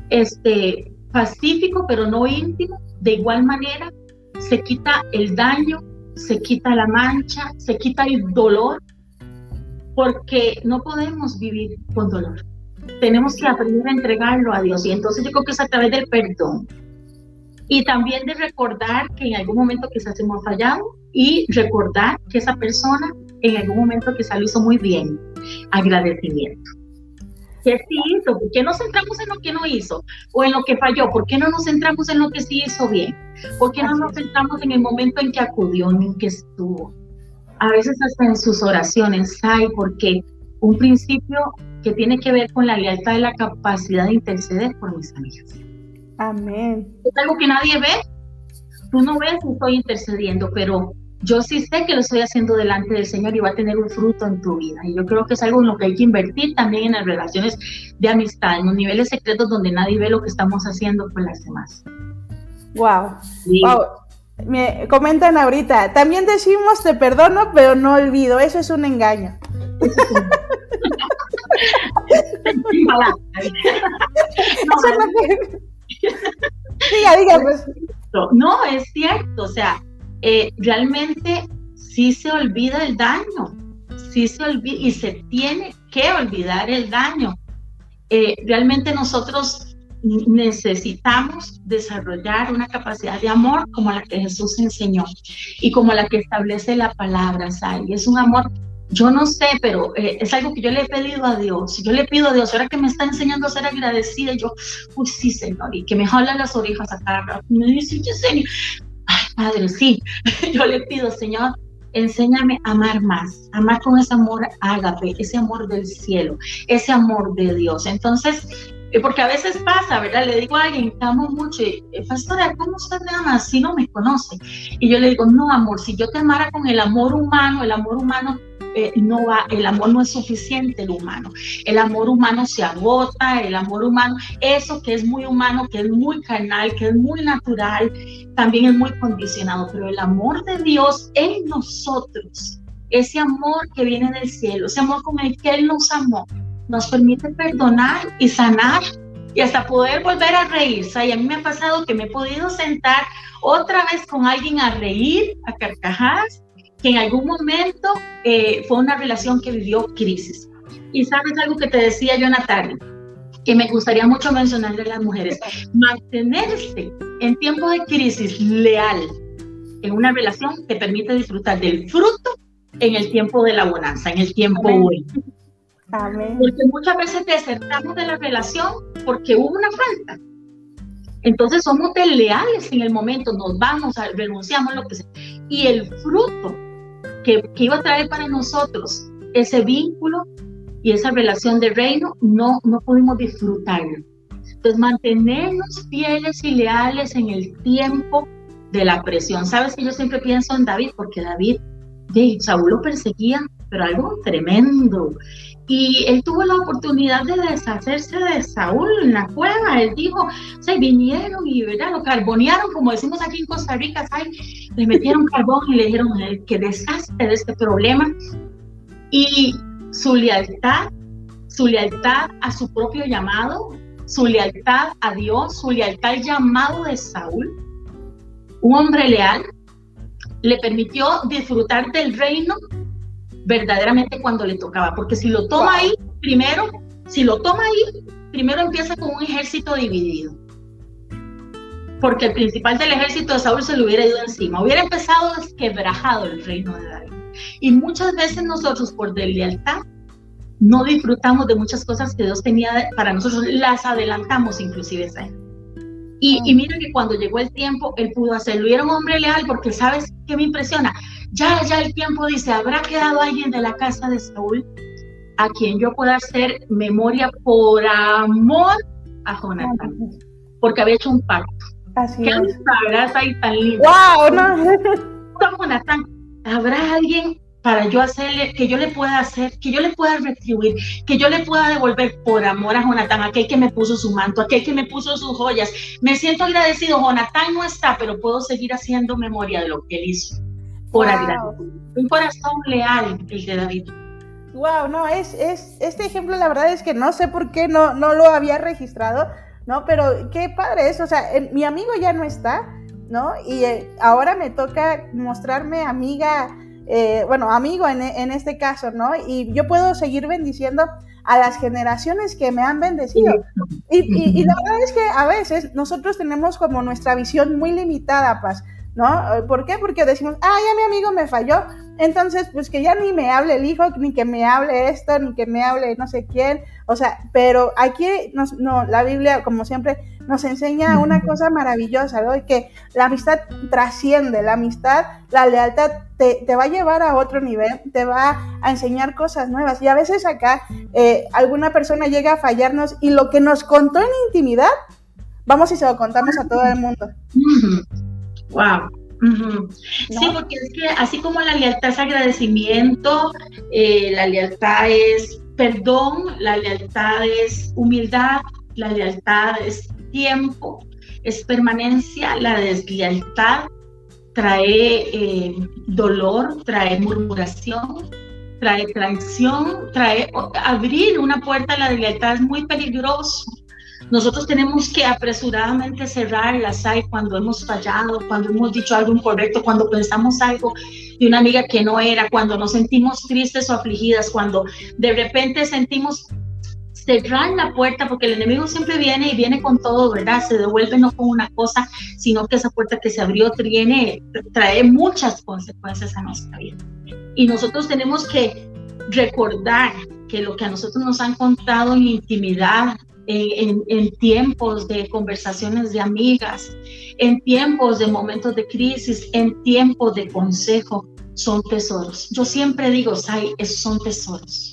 este, pacífico, pero no íntimo, de igual manera se quita el daño, se quita la mancha, se quita el dolor, porque no podemos vivir con dolor. Tenemos que aprender a entregarlo a Dios y entonces yo creo que es a través del perdón. Y también de recordar que en algún momento quizás hemos fallado y recordar que esa persona en algún momento quizás lo hizo muy bien. Agradecimiento. ¿Qué sí hizo? ¿Por qué nos centramos en lo que no hizo? ¿O en lo que falló? ¿Por qué no nos centramos en lo que sí hizo bien? ¿Por qué no nos centramos en el momento en que acudió, en que estuvo? A veces hasta en sus oraciones, hay porque un principio que tiene que ver con la lealtad y la capacidad de interceder por mis amigas. Amén. Es algo que nadie ve. Tú no ves que estoy intercediendo, pero yo sí sé que lo estoy haciendo delante del Señor y va a tener un fruto en tu vida. Y yo creo que es algo en lo que hay que invertir también en las relaciones de amistad, en los niveles secretos donde nadie ve lo que estamos haciendo con las demás. Wow. wow. Me comentan ahorita, también decimos te perdono, pero no olvido. Eso es un engaño. No, es cierto, o sea, eh, realmente sí se olvida el daño, sí se olvida y se tiene que olvidar el daño. Eh, realmente nosotros necesitamos desarrollar una capacidad de amor como la que Jesús enseñó y como la que establece la palabra, Sally. Es un amor yo no sé, pero eh, es algo que yo le he pedido a Dios. Yo le pido a Dios, ahora que me está enseñando a ser agradecida, yo, uy, sí, Señor, y que me jala las orejas a cada Me dice, Señor, ay, Padre, sí. yo le pido, Señor, enséñame a amar más, amar con ese amor ágape, ese amor del cielo, ese amor de Dios. Entonces, eh, porque a veces pasa, ¿verdad? Le digo a alguien, te amo mucho, eh, pastora, ¿cómo usted me ama si no me conoce? Y yo le digo, no, amor, si yo te amara con el amor humano, el amor humano eh, no va, el amor no es suficiente, el humano. El amor humano se agota, el amor humano, eso que es muy humano, que es muy carnal, que es muy natural, también es muy condicionado, pero el amor de Dios en nosotros, ese amor que viene del cielo, ese amor con el que Él nos amó, nos permite perdonar y sanar y hasta poder volver a reír. Y a mí me ha pasado que me he podido sentar otra vez con alguien a reír, a carcajadas, que en algún momento eh, fue una relación que vivió crisis. Y sabes algo que te decía yo, Natalia, que me gustaría mucho mencionarle a las mujeres, mantenerse en tiempo de crisis leal en una relación te permite disfrutar del fruto en el tiempo de la bonanza, en el tiempo bueno. Porque muchas veces desertamos de la relación porque hubo una falta. Entonces somos desleales en el momento, nos vamos, renunciamos, lo que sea. Y el fruto que, iba a traer para nosotros ese vínculo y esa relación de reino, no, no pudimos disfrutarlo. Entonces, mantenernos fieles y leales en el tiempo de la presión. Sabes que yo siempre pienso en David, porque David, de Saúl lo perseguía, pero algo tremendo. Y él tuvo la oportunidad de deshacerse de Saúl en la cueva. Él dijo, se vinieron y ¿verdad? lo carbonearon, como decimos aquí en Costa Rica, le metieron carbón y le dijeron que deshazte de este problema. Y su lealtad, su lealtad a su propio llamado, su lealtad a Dios, su lealtad al llamado de Saúl, un hombre leal, le permitió disfrutar del reino verdaderamente cuando le tocaba, porque si lo toma ahí, primero, si lo toma ahí, primero empieza con un ejército dividido. Porque el principal del ejército de Saúl se le hubiera ido encima, hubiera empezado desquebrajado el reino de David. Y muchas veces nosotros por deslealtad no disfrutamos de muchas cosas que Dios tenía para nosotros, las adelantamos inclusive esa y, y, mira que cuando llegó el tiempo, él pudo hacerlo. Y era un hombre leal porque, ¿sabes qué me impresiona? Ya, ya el tiempo dice, ¿habrá quedado alguien de la casa de Saúl a quien yo pueda hacer memoria por amor a Jonathan? Porque había hecho un pacto. Así ¿Qué es. ahí tan lindo? ¡Wow! No. Jonathan, ¿habrá alguien para yo hacerle, que yo le pueda hacer, que yo le pueda retribuir, que yo le pueda devolver por amor a Jonathan, aquel que me puso su manto, aquel que me puso sus joyas. Me siento agradecido, Jonathan no está, pero puedo seguir haciendo memoria de lo que él hizo. Por wow. Un corazón leal el de David. Wow, no, es, es, este ejemplo la verdad es que no sé por qué no, no lo había registrado, ¿no? Pero qué padre es, o sea, mi amigo ya no está, ¿no? Y eh, ahora me toca mostrarme amiga eh, bueno, amigo en, este caso, ¿no? Y yo puedo seguir bendiciendo a las generaciones que me han bendecido. Y, la verdad es que a veces nosotros tenemos como nuestra visión muy limitada, Paz, ¿no? ¿Por qué? Porque decimos, ah, ya mi amigo me falló, entonces pues que ya ni me hable el hijo, ni que me hable esto, ni que me hable no sé quién, o sea, pero aquí no, la Biblia, como siempre, nos enseña una cosa maravillosa, ¿no? Que la amistad trasciende, la amistad, la lealtad te, va a llevar a otro nivel, te va a enseñar cosas nuevas. Y a veces acá eh, alguna persona llega a fallarnos y lo que nos contó en intimidad, vamos y se lo contamos a todo el mundo. Wow. Sí, porque es que así como la lealtad es agradecimiento, eh, la lealtad es perdón, la lealtad es humildad, la lealtad es tiempo, es permanencia, la deslealtad trae eh, dolor, trae murmuración, trae traición, trae abrir una puerta a la deslealtad es muy peligroso. Nosotros tenemos que apresuradamente cerrarlas hay cuando hemos fallado, cuando hemos dicho algo incorrecto, cuando pensamos algo de una amiga que no era, cuando nos sentimos tristes o afligidas, cuando de repente sentimos cerrar la puerta, porque el enemigo siempre viene y viene con todo, ¿verdad? Se devuelve no con una cosa, sino que esa puerta que se abrió tiene, trae muchas consecuencias a nuestra vida. Y nosotros tenemos que recordar que lo que a nosotros nos han contado en intimidad, en, en, tiempos de conversaciones de amigas, en tiempos de momentos de crisis, en tiempos de consejo, son tesoros. Yo siempre digo, Sai, esos son tesoros.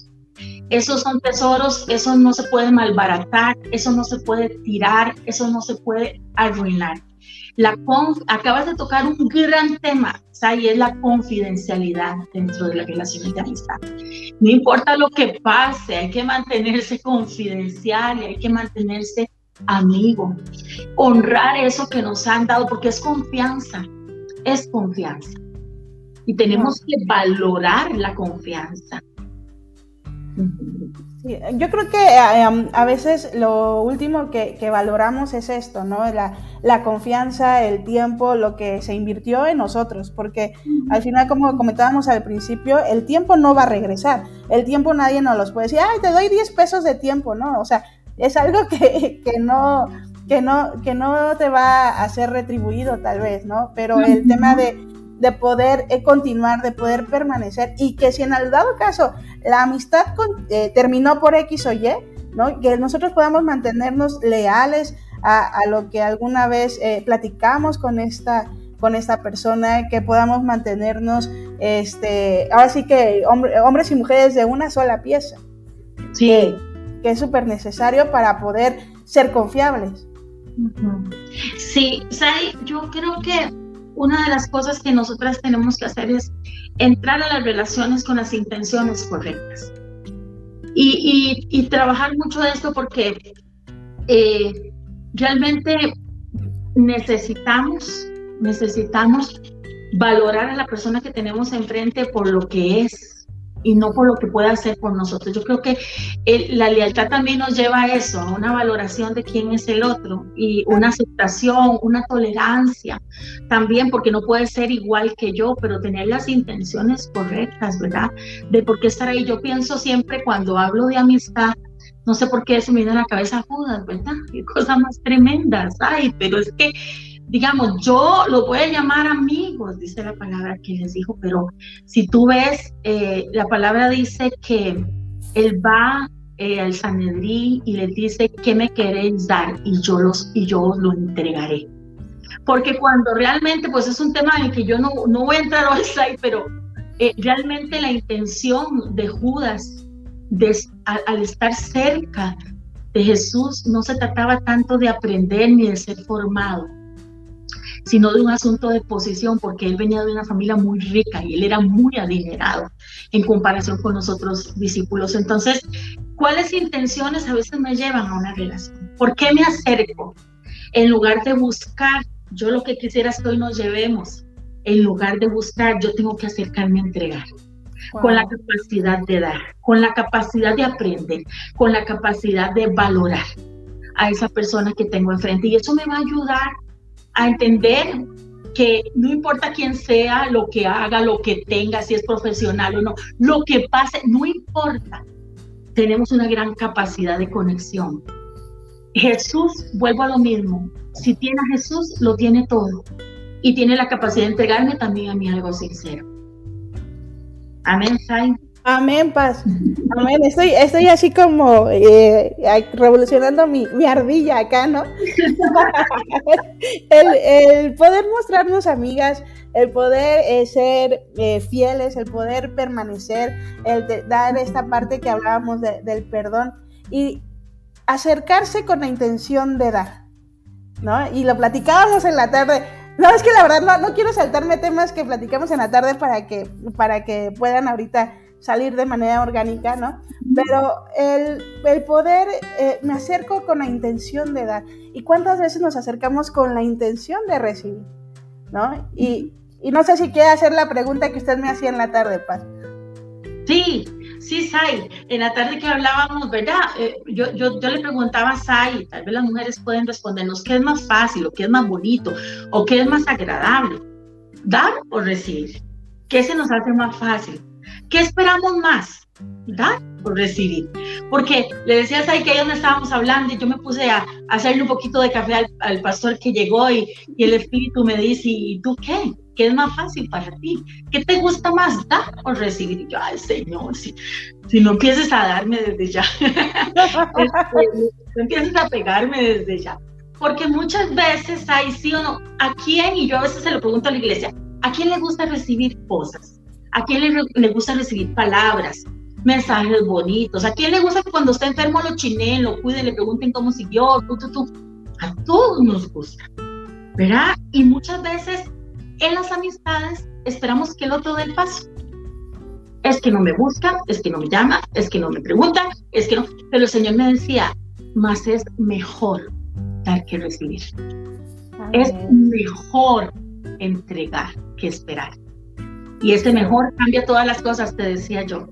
Esos son tesoros, eso no se puede malbaratar, eso no se puede tirar, eso no se puede arruinar. La acabas de tocar un gran tema, y es la confidencialidad dentro de las relaciones de amistad. No importa lo que pase, hay que mantenerse confidencial y hay que mantenerse amigo. Honrar eso que nos han dado, porque es confianza, es confianza. Y tenemos que valorar la confianza yo creo que eh, a veces lo último que, valoramos es esto, ¿no? La, confianza, el tiempo, lo que se invirtió en nosotros, porque al final, como comentábamos al principio, el tiempo no va a regresar. El tiempo nadie nos los puede decir, ay, te doy 10 pesos de tiempo, ¿no? O sea, es algo que, no, que, no, que no te va a ser retribuido tal vez, ¿no? Pero el tema de de poder eh, continuar, de poder permanecer y que si en el dado caso la amistad eh, terminó por X o Y, ¿no? que nosotros podamos mantenernos leales a, lo que alguna vez eh, platicamos con esta, con esta persona, que podamos mantenernos, este, ahora sí que hombres y mujeres de una sola pieza, sí. que, es súper necesario para poder ser confiables. Sí, yo creo que una de las cosas que nosotras tenemos que hacer es entrar a las relaciones con las intenciones correctas. Y, trabajar mucho de esto porque eh, realmente necesitamos, necesitamos valorar a la persona que tenemos enfrente por lo que es, y no por lo que pueda hacer por nosotros. Yo creo que la lealtad también nos lleva a eso, a una valoración de quién es el otro y una aceptación, una tolerancia también, porque no puede ser igual que yo, pero tener las intenciones correctas, ¿verdad? De por qué estar ahí. Yo pienso siempre cuando hablo de amistad, no sé por qué se me viene a la cabeza Judas, ¿verdad? Qué cosa más tremenda, ay, pero es que digamos, yo lo voy a llamar amigos, dice la palabra que les dijo, pero si tú ves, eh, la palabra dice que él va eh, al Sanedrí y le dice, ¿qué me queréis dar? Y yo, los, y yo os lo entregaré. Porque cuando realmente, pues es un tema en el que yo no, no voy a entrar hoy, pero eh, realmente la intención de Judas de, al estar cerca de Jesús no se trataba tanto de aprender ni de ser formado, sino de un asunto de posición, porque él venía de una familia muy rica y él era muy adinerado en comparación con los otros discípulos. Entonces, ¿cuáles intenciones a veces me llevan a una relación? ¿Por qué me acerco? En lugar de buscar, yo lo que quisiera es que hoy nos llevemos, en lugar de buscar, yo tengo que acercarme a entregar. Con la capacidad de dar, con la capacidad de aprender, con la capacidad de valorar a esa persona que tengo enfrente. Y eso me va a ayudar a entender que no importa quién sea, lo que haga, lo que tenga, si es profesional o no, lo que pase, no importa. Tenemos una gran capacidad de conexión. Jesús, vuelvo a lo mismo, si tiene a Jesús, lo tiene todo. Y tiene la capacidad de entregarme también a mí algo sincero. Amén. Amén, paz. Amén. Estoy, estoy así como eh, revolucionando mi, ardilla acá, ¿no? el, poder mostrarnos amigas, el poder eh, ser eh, fieles, el poder permanecer, el dar esta parte que hablábamos del perdón y acercarse con la intención de dar, ¿no? Y lo platicábamos en la tarde. No, es que la verdad no, no quiero saltarme temas que platicamos en la tarde para que, para que puedan ahorita salir de manera orgánica, ¿no? Pero el, el poder, eh, me acerco con la intención de dar. ¿Y cuántas veces nos acercamos con la intención de recibir? ¿No? Y, y no sé si quiere hacer la pregunta que usted me hacía en la tarde, Paz. Sí, sí, Sai. En la tarde que hablábamos, ¿verdad? Eh, yo, yo, yo, le preguntaba a Sai, tal vez las mujeres pueden respondernos qué es más fácil, o qué es más bonito, o qué es más agradable, dar o recibir. ¿Qué se nos hace más fácil? ¿Qué esperamos más? dar o recibir. Porque le decías ahí que ahí donde estábamos hablando y yo me puse a, hacerle un poquito de café al, pastor que llegó y, y, el espíritu me dice, ¿y tú qué? ¿Qué es más fácil para ti? ¿Qué te gusta más, dar o recibir? Yo, ay Señor, si, si no empieces a darme desde ya, este, empieces a pegarme desde ya. Porque muchas veces hay sí o no, ¿a quién? Y yo a veces se lo pregunto a la iglesia, ¿a quién le gusta recibir cosas? ¿A quién le, le gusta recibir palabras? mensajes bonitos. ¿A quién le gusta que cuando está enfermo lo chineen, lo cuiden, le pregunten cómo siguió? Tú, tú, tú. A todos nos gusta, ¿verdad? Y muchas veces en las amistades esperamos que el otro dé el paso. Es que no me busca, es que no me llama, es que no me pregunta, es que no. Pero el Señor me decía, más es mejor dar que recibir. Es mejor entregar que esperar. Y ese mejor cambia todas las cosas, te decía yo.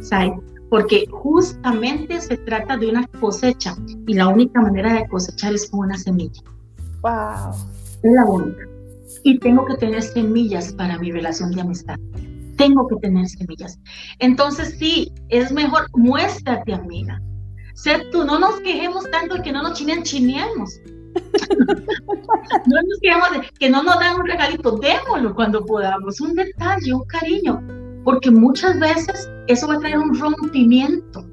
¿sabes? Porque justamente se trata de una cosecha y la única manera de cosechar es con una semilla. Wow. Es la única. Y tengo que tener semillas para mi relación de amistad. Tengo que tener semillas. Entonces sí, es mejor, muéstrate amiga. Ser tú, no nos quejemos tanto que no nos chinen, chineamos. no nos quejemos de que no nos dan un regalito, démoslo cuando podamos, un detalle, un cariño porque muchas veces eso va a traer un rompimiento,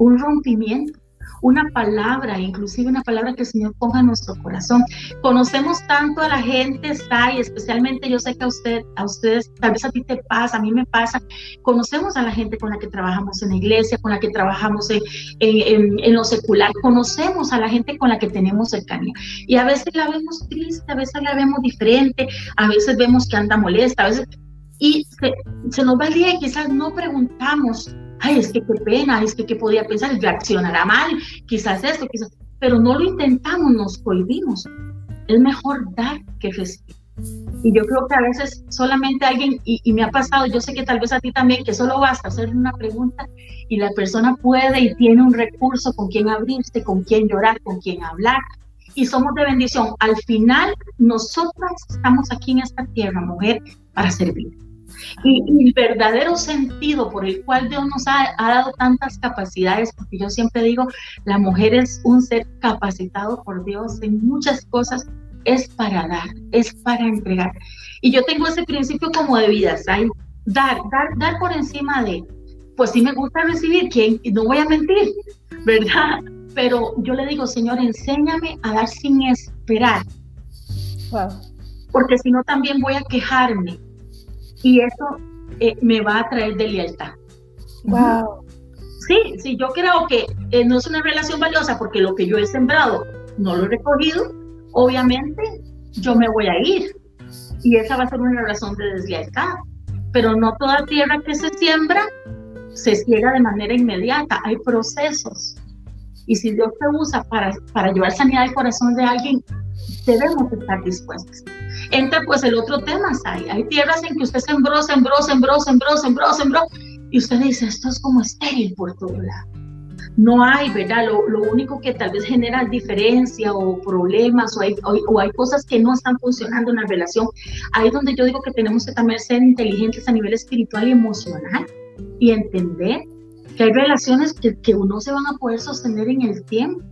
un rompimiento, una palabra, inclusive una palabra que el Señor ponga en nuestro corazón. Conocemos tanto a la gente, está, y especialmente yo sé que a usted, a ustedes, tal vez a ti te pasa, a mí me pasa, conocemos a la gente con la que trabajamos en la iglesia, con la que trabajamos en, en, en lo secular, conocemos a la gente con la que tenemos cercanía. Y a veces la vemos triste, a veces la vemos diferente, a veces vemos que anda molesta, a veces y se, nos va el día y quizás no preguntamos, ay, es que qué pena, es que qué podía pensar, reaccionará mal, quizás esto, quizás, pero no lo intentamos, nos cohibimos. Es mejor dar que recibir. Y yo creo que a veces solamente alguien, y, y, me ha pasado, yo sé que tal vez a ti también, que solo basta hacer una pregunta y la persona puede y tiene un recurso con quien abrirse, con quien llorar, con quien hablar, y somos de bendición. Al final, nosotras estamos aquí en esta tierra, mujer, para servir. Y, el verdadero sentido por el cual Dios nos ha, dado tantas capacidades, porque yo siempre digo, la mujer es un ser capacitado por Dios en muchas cosas, es para dar, es para entregar. Y yo tengo ese principio como de vida, ¿sabes? Dar, dar, dar por encima de, pues sí me gusta recibir, que no voy a mentir, ¿verdad? Pero yo le digo, Señor, enséñame a dar sin esperar. Porque si no, también voy a quejarme y eso eh, me va a traer de lealtad. Wow. Sí, sí, yo creo que eh, no es una relación valiosa porque lo que yo he sembrado no lo he recogido, obviamente yo me voy a ir y esa va a ser una relación de deslealtad. Pero no toda tierra que se siembra se ciega de manera inmediata, hay procesos. Y si Dios te usa para, para llevar sanidad al corazón de alguien, debemos estar dispuestos entra pues el otro tema, hay, hay tierras en que usted sembró, sembró, sembró, sembró, sembró, sembró, y usted dice, esto es como estéril por todo lado. No hay, ¿verdad? Lo, lo, único que tal vez genera diferencia o problemas o hay, o, hay cosas que no están funcionando en la relación. Ahí es donde yo digo que tenemos que también ser inteligentes a nivel espiritual y emocional y entender que hay relaciones que, que no se van a poder sostener en el tiempo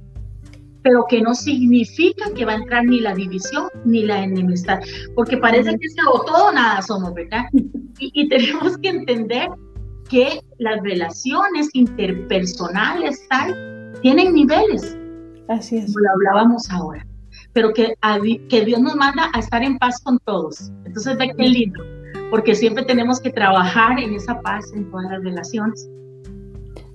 pero que no significa que va a entrar ni la división ni la enemistad, porque parece que es o todo nada somos, ¿verdad? Y, tenemos que entender que las relaciones interpersonales tal, tienen niveles. Así es. Como lo hablábamos ahora, pero que, que Dios nos manda a estar en paz con todos. Entonces, ve qué lindo, porque siempre tenemos que trabajar en esa paz en todas las relaciones.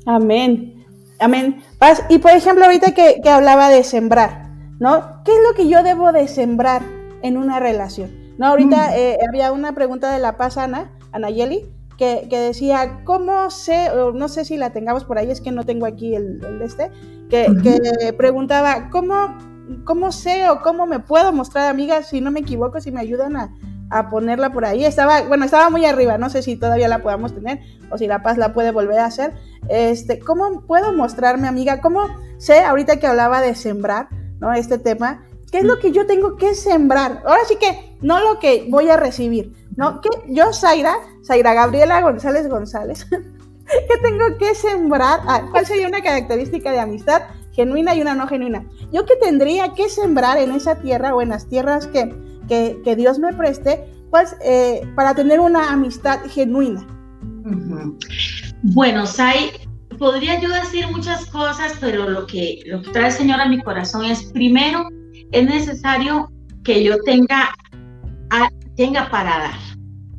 Amén. Amén. Paz. Y por ejemplo, ahorita que, hablaba de sembrar, ¿no? ¿Qué es lo que yo debo de sembrar en una relación? No, ahorita mm. eh, había una pregunta de la paz Ana, Anayeli, que, que, decía, ¿cómo sé, o no sé si la tengamos por ahí, es que no tengo aquí el, el este, que, que, preguntaba, ¿cómo, ¿cómo sé o cómo me puedo mostrar amiga si no me equivoco, si me ayudan a, a ponerla por ahí. Estaba, bueno, estaba muy arriba, no sé si todavía la podamos tener o si La Paz la puede volver a hacer. Este, ¿cómo puedo mostrarme, amiga? ¿Cómo sé, ahorita que hablaba de sembrar, ¿no? Este tema, ¿qué es lo que yo tengo que sembrar? Ahora sí que, no lo que voy a recibir, ¿no? Que yo, Zaira, Zaira Gabriela González González, ¿Qué tengo que sembrar? Ah, ¿Cuál sería una característica de amistad genuina y una no genuina? Yo que tendría que sembrar en esa tierra o en las tierras que, que, Dios me preste pues, eh, para tener una amistad genuina. Bueno, Sai, podría yo decir muchas cosas, pero lo que, lo que trae el Señor a mi corazón es, primero, es necesario que yo tenga, tenga para dar.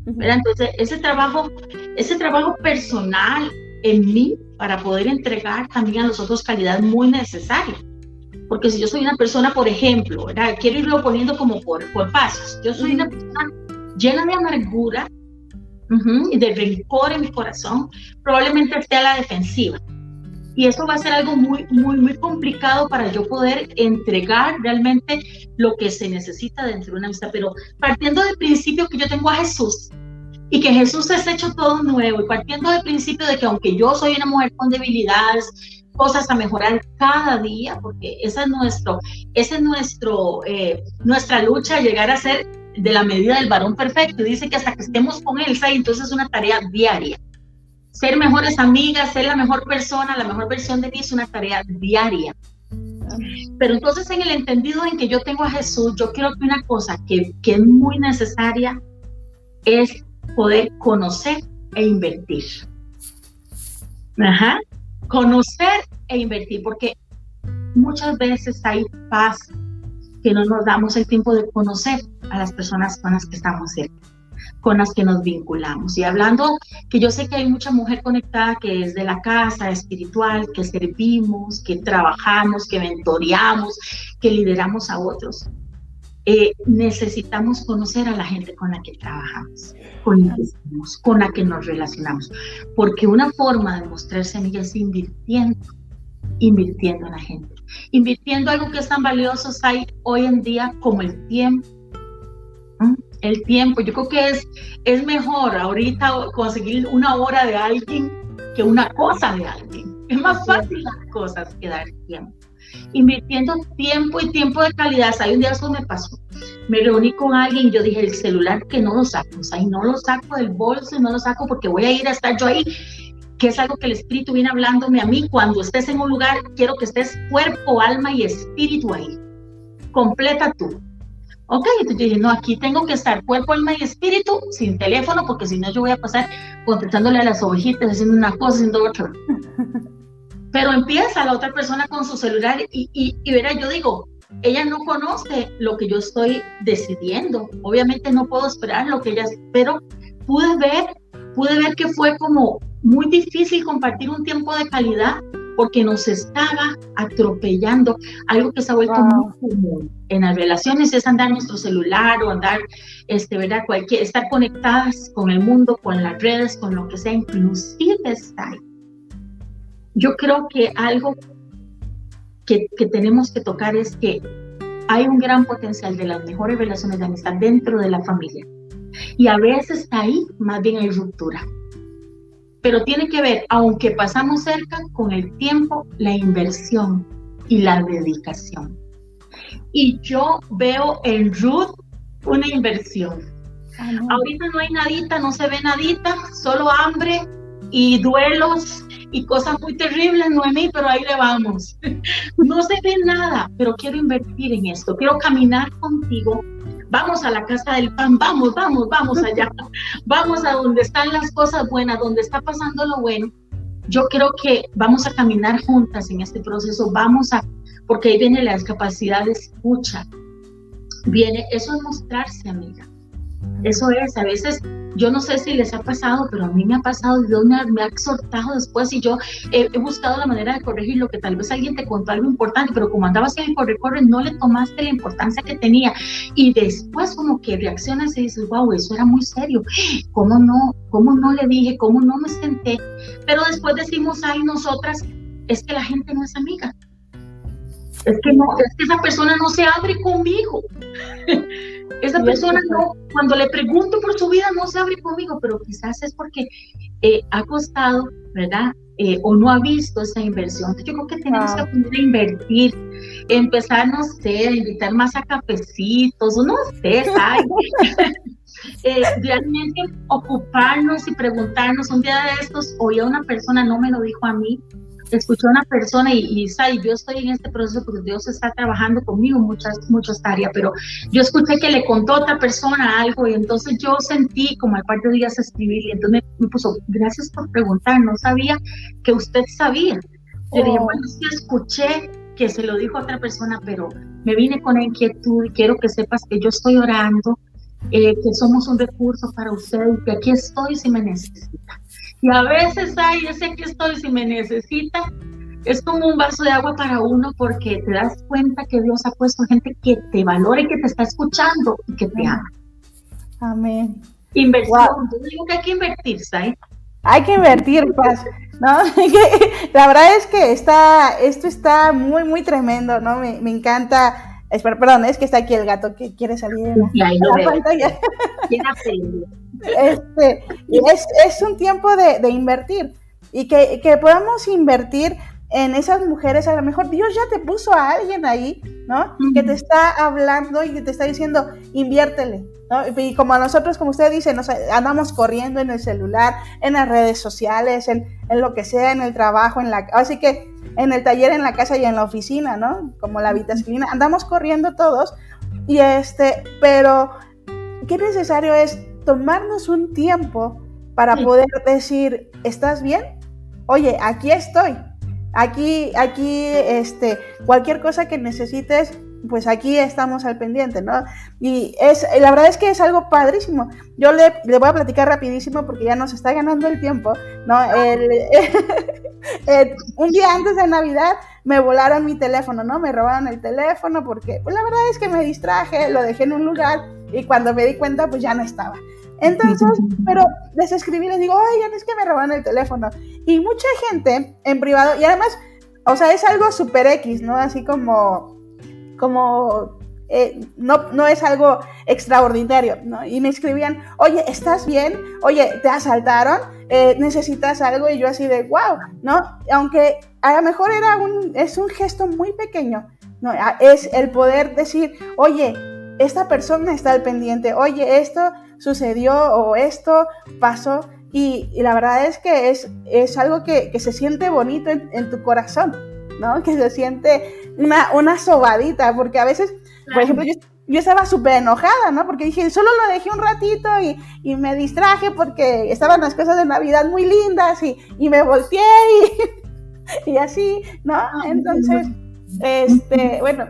Entonces, ese trabajo, ese trabajo personal en mí para poder entregar también a los otros calidad muy necesaria. Porque si yo soy una persona, por ejemplo, ¿verdad? quiero irlo poniendo como por, por pasos. Yo soy una persona llena de amargura y de rencor en mi corazón, probablemente esté a la defensiva. Y eso va a ser algo muy, muy, muy complicado para yo poder entregar realmente lo que se necesita dentro de una amistad. Pero partiendo del principio que yo tengo a Jesús y que Jesús es hecho todo nuevo y partiendo del principio de que aunque yo soy una mujer con debilidades, cosas a mejorar cada día, porque esa es nuestro, esa es nuestro, eh, nuestra lucha, llegar a ser de la medida del varón perfecto. Dice que hasta que estemos con él, entonces es una tarea diaria ser mejores amigas, ser la mejor persona, la mejor versión de mí es una tarea diaria. Pero entonces en el entendido en que yo tengo a Jesús, yo creo que una cosa que, que es muy necesaria es poder conocer e invertir. Ajá. Conocer e invertir, porque muchas veces hay paz que no nos damos el tiempo de conocer a las personas con las que estamos cerca con las que nos vinculamos. Y hablando que yo sé que hay mucha mujer conectada que es de la casa espiritual, que servimos, que trabajamos, que mentoreamos, que lideramos a otros. Eh, necesitamos conocer a la gente con la que trabajamos, con la que con la que nos relacionamos, porque una forma de mostrar semillas es invirtiendo, invirtiendo en la gente, invirtiendo algo que es tan valioso hay hoy en día como el tiempo, el tiempo. Yo creo que es, es mejor ahorita conseguir una hora de alguien que una cosa de alguien. Es más fácil las cosas que dar tiempo. Invirtiendo tiempo y tiempo de calidad. Hay un día eso me pasó. Me reuní con alguien y yo dije, el celular que no lo saco. O sea, y no lo saco del bolso y no lo saco porque voy a ir a estar yo ahí que es algo que el Espíritu viene hablándome a mí. Cuando estés en un lugar, quiero que estés cuerpo, alma y espíritu ahí. Completa tú. Ok, entonces yo dije, no, aquí tengo que estar cuerpo, alma y espíritu sin teléfono, porque si no yo voy a pasar contestándole a las ovejitas, haciendo una cosa, haciendo otra. Pero empieza la otra persona con su celular y, y, y verá, yo digo, ella no conoce lo que yo estoy decidiendo. Obviamente no puedo esperar lo que ella, pero pude ver, pude ver que fue como muy difícil compartir un tiempo de calidad porque nos estaba atropellando, algo que se ha vuelto muy común en las relaciones es andar nuestro celular o andar, este, ¿verdad? Cualquier, estar conectadas con el mundo, con las redes, con lo que sea, inclusive estar. Yo creo que algo que, que tenemos que tocar es que hay un gran potencial de las mejores relaciones de amistad dentro de la familia. Y a veces ahí, más bien hay ruptura pero tiene que ver, aunque pasamos cerca, con el tiempo, la inversión y la dedicación. Y yo veo en Ruth una inversión. Ahorita no hay nadita, no se ve nadita, solo hambre y duelos y cosas muy terribles, Noemí, pero ahí le vamos. No se ve nada, pero quiero invertir en esto, quiero caminar contigo vamos a la casa del pan, vamos, vamos, vamos allá, vamos a donde están las cosas buenas, donde está pasando lo bueno. Yo creo que vamos a caminar juntas en este proceso, vamos a, porque ahí viene la capacidad de escucha, viene, eso es mostrarse, amiga. Eso es, a veces yo no sé si les ha pasado, pero a mí me ha pasado y Dios me ha, exhortado después y yo he, buscado la manera de corregir lo que tal vez alguien te contó algo importante, pero como andabas en el corre-corre no le tomaste la importancia que tenía y después como que reaccionas y dices, wow, eso era muy serio, ¿cómo no, cómo no le dije, cómo no me senté? Pero después decimos, ay, nosotras, es que la gente no es amiga. Es que no, es que esa persona no se abre conmigo. Esa persona no, cuando le pregunto por su vida no se abre conmigo, pero quizás es porque eh, ha costado, ¿verdad? Eh, o no ha visto esa inversión. yo creo que tenemos que aprender a invertir, empezar, no sé, a invitar más a cafecitos, no sé, eh, realmente ocuparnos y preguntarnos. Un día de estos oí a una persona, no me lo dijo a mí, escuché a una persona y, y, yo estoy en este proceso porque Dios está trabajando conmigo en muchas, muchas tareas, pero yo escuché que le contó a otra persona algo y entonces yo sentí como al par de días escribir y entonces me, puso, gracias por preguntar, no sabía que usted sabía. Le dije, oh. bueno, sí escuché que se lo dijo a otra persona, pero me vine con la inquietud y quiero que sepas que yo estoy orando, eh, que somos un recurso para usted y que aquí estoy si me necesita. Y a veces hay ese aquí estoy si me necesita, es como un vaso de agua para uno porque te das cuenta que Dios ha puesto gente que te valore, que te está escuchando y que te ama. Amén. Inversión, yo digo que hay que invertir, ¿sabes? Hay que invertir, Paz. ¿no? la verdad es que está, esto está muy, muy tremendo, ¿no? Me, me encanta. Espera, perdón, es que está aquí el gato que quiere salir de la, pantalla. este, es, es un tiempo de, de invertir y que, que podamos invertir en esas mujeres, a lo mejor Dios ya te puso a alguien ahí, ¿no? Que te está hablando y que te está diciendo, inviértele, ¿no? Y como a nosotros, como usted dice, nos andamos corriendo en el celular, en las redes sociales, en, en lo que sea, en el trabajo, en la... Así que en el taller, en la casa y en la oficina, ¿no? Como la vitacilina, andamos corriendo todos y este, pero qué necesario es tomarnos un tiempo para poder decir, ¿estás bien? Oye, aquí estoy, Aquí, aquí, este, cualquier cosa que necesites, pues aquí estamos al pendiente, ¿no? Y es, la verdad es que es algo padrísimo. Yo le, le voy a platicar rapidísimo porque ya nos está ganando el tiempo, ¿no? un día antes de Navidad me volaron mi teléfono, ¿no? Me robaron el teléfono porque, pues la verdad es que me distraje, lo dejé en un lugar y cuando me di cuenta, pues ya no estaba. Entonces, pero les escribí, les digo, oigan, es que me robaron el teléfono. Y mucha gente en privado, y además, o sea, es algo super X, ¿no? Así como, como, eh, no, no es algo extraordinario, ¿no? Y me escribían, oye, ¿estás bien? Oye, ¿te asaltaron? Eh, ¿Necesitas algo? Y yo así de, wow, ¿no? Aunque a lo mejor era un, es un gesto muy pequeño, ¿no? Es el poder decir, oye, esta persona está al pendiente, oye, esto sucedió o esto pasó. Y, la verdad es que es, es algo que, se siente bonito en, tu corazón, ¿no? Que se siente una, una sobadita, porque a veces, por ejemplo, yo, yo estaba súper enojada, ¿no? Porque dije, solo lo dejé un ratito y, y, me distraje porque estaban las cosas de Navidad muy lindas y, y me volteé y, y, así, ¿no? Entonces, este, bueno,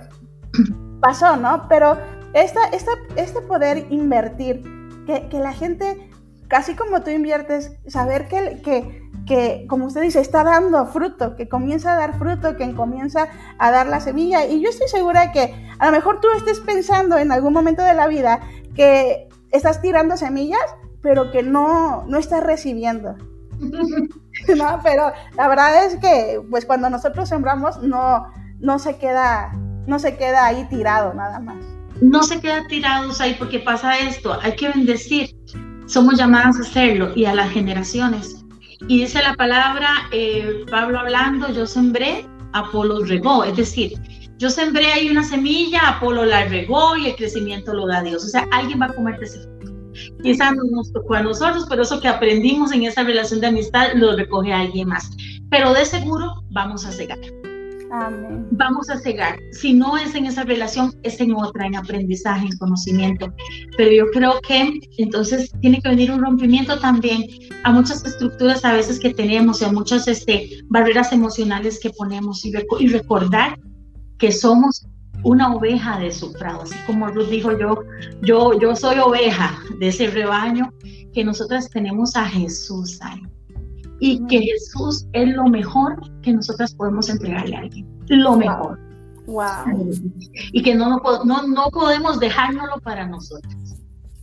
pasó, ¿no? Pero esta, esta, este poder invertir que, la gente, casi como tú inviertes, saber que, que, que, como usted dice, está dando fruto, que comienza a dar fruto, que comienza a dar la semilla. Y yo estoy segura que a lo mejor tú estés pensando en algún momento de la vida que estás tirando semillas, pero que no, no estás recibiendo. no, pero la verdad es que pues cuando nosotros sembramos no, no se queda, no se queda ahí tirado nada más no se queda tirados ahí porque pasa esto, hay que bendecir, somos llamadas a hacerlo y a las generaciones. Y dice la palabra, eh, Pablo hablando, yo sembré, Apolo regó, es decir, yo sembré ahí una semilla, Apolo la regó y el crecimiento lo da Dios. O sea, alguien va a comer ese fruto. Quizás no nos tocó a nosotros, pero eso que aprendimos en esa relación de amistad lo recoge alguien más. Pero de seguro vamos a cegar. Vamos a cegar. Si no es en esa relación, es en otra, en aprendizaje, en conocimiento. Pero yo creo que entonces tiene que venir un rompimiento también a muchas estructuras a veces que tenemos y a muchas este, barreras emocionales que ponemos y, recordar que somos una oveja de su prado, así como Ruth dijo yo, yo, yo soy oveja de ese rebaño, que nosotras tenemos a Jesús ahí y que Jesús es lo mejor que nosotras podemos entregarle a alguien, lo mejor. Wow. Y que no, no, no podemos dejárnoslo para nosotros.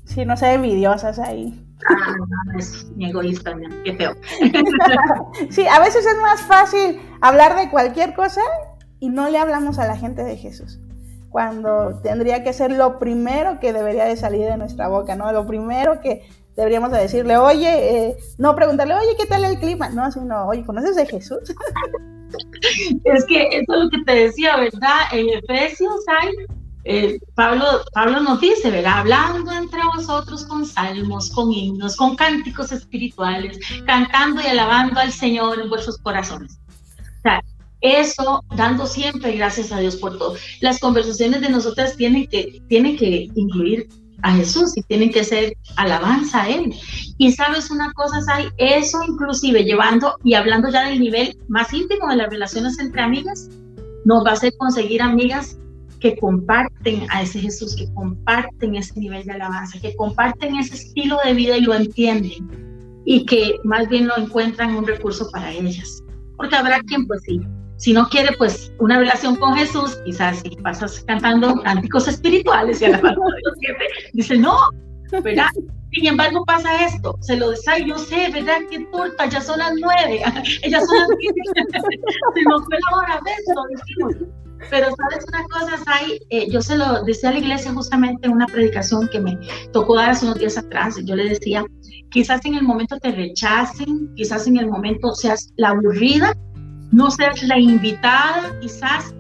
Sí, no sé, envidiosas ahí. Ah, no, es mi egoísta, qué feo. sí, a veces es más fácil hablar de cualquier cosa y no le hablamos a la gente de Jesús. Cuando tendría que ser lo primero que debería de salir de nuestra boca, ¿no? Lo primero que deberíamos decirle, oye, eh, no preguntarle, oye, ¿qué tal el clima? No, sino, oye, ¿conoces de Jesús? es que eso es lo que te decía, ¿verdad? En Efesios hay eh, Pablo, Pablo nos dice, ¿verdad? Hablando entre vosotros con salmos, con himnos, con cánticos espirituales, cantando y alabando al Señor en vuestros corazones. O sea, eso dando siempre gracias a Dios por todo. Las conversaciones de nosotras tienen que, tienen que incluir a Jesús y tienen que ser alabanza a Él. Y sabes una cosa, Sai, eso inclusive llevando y hablando ya del nivel más íntimo de las relaciones entre amigas, nos va a hacer conseguir amigas que comparten a ese Jesús, que comparten ese nivel de alabanza, que comparten ese estilo de vida y lo entienden y que más bien lo encuentran un recurso para ellas. Porque habrá quien, pues sí, si no quiere, pues una relación con Jesús, quizás si pasas cantando cánticos espirituales y alabando a Dios dice, no, ¿verdad? Sin embargo, pasa esto, se lo dice, yo sé, ¿verdad? Qué torta, ya son las nueve, ellas son las diez, se nos fue la hora, ¿ves? Lo decimos. Pero sabes una cosa, Sai, eh, yo se lo decía a la iglesia justamente en una predicación que me tocó dar hace unos días atrás. Yo le decía, quizás en el momento te rechacen, quizás en el momento seas la aburrida, no seas la invitada, quizás,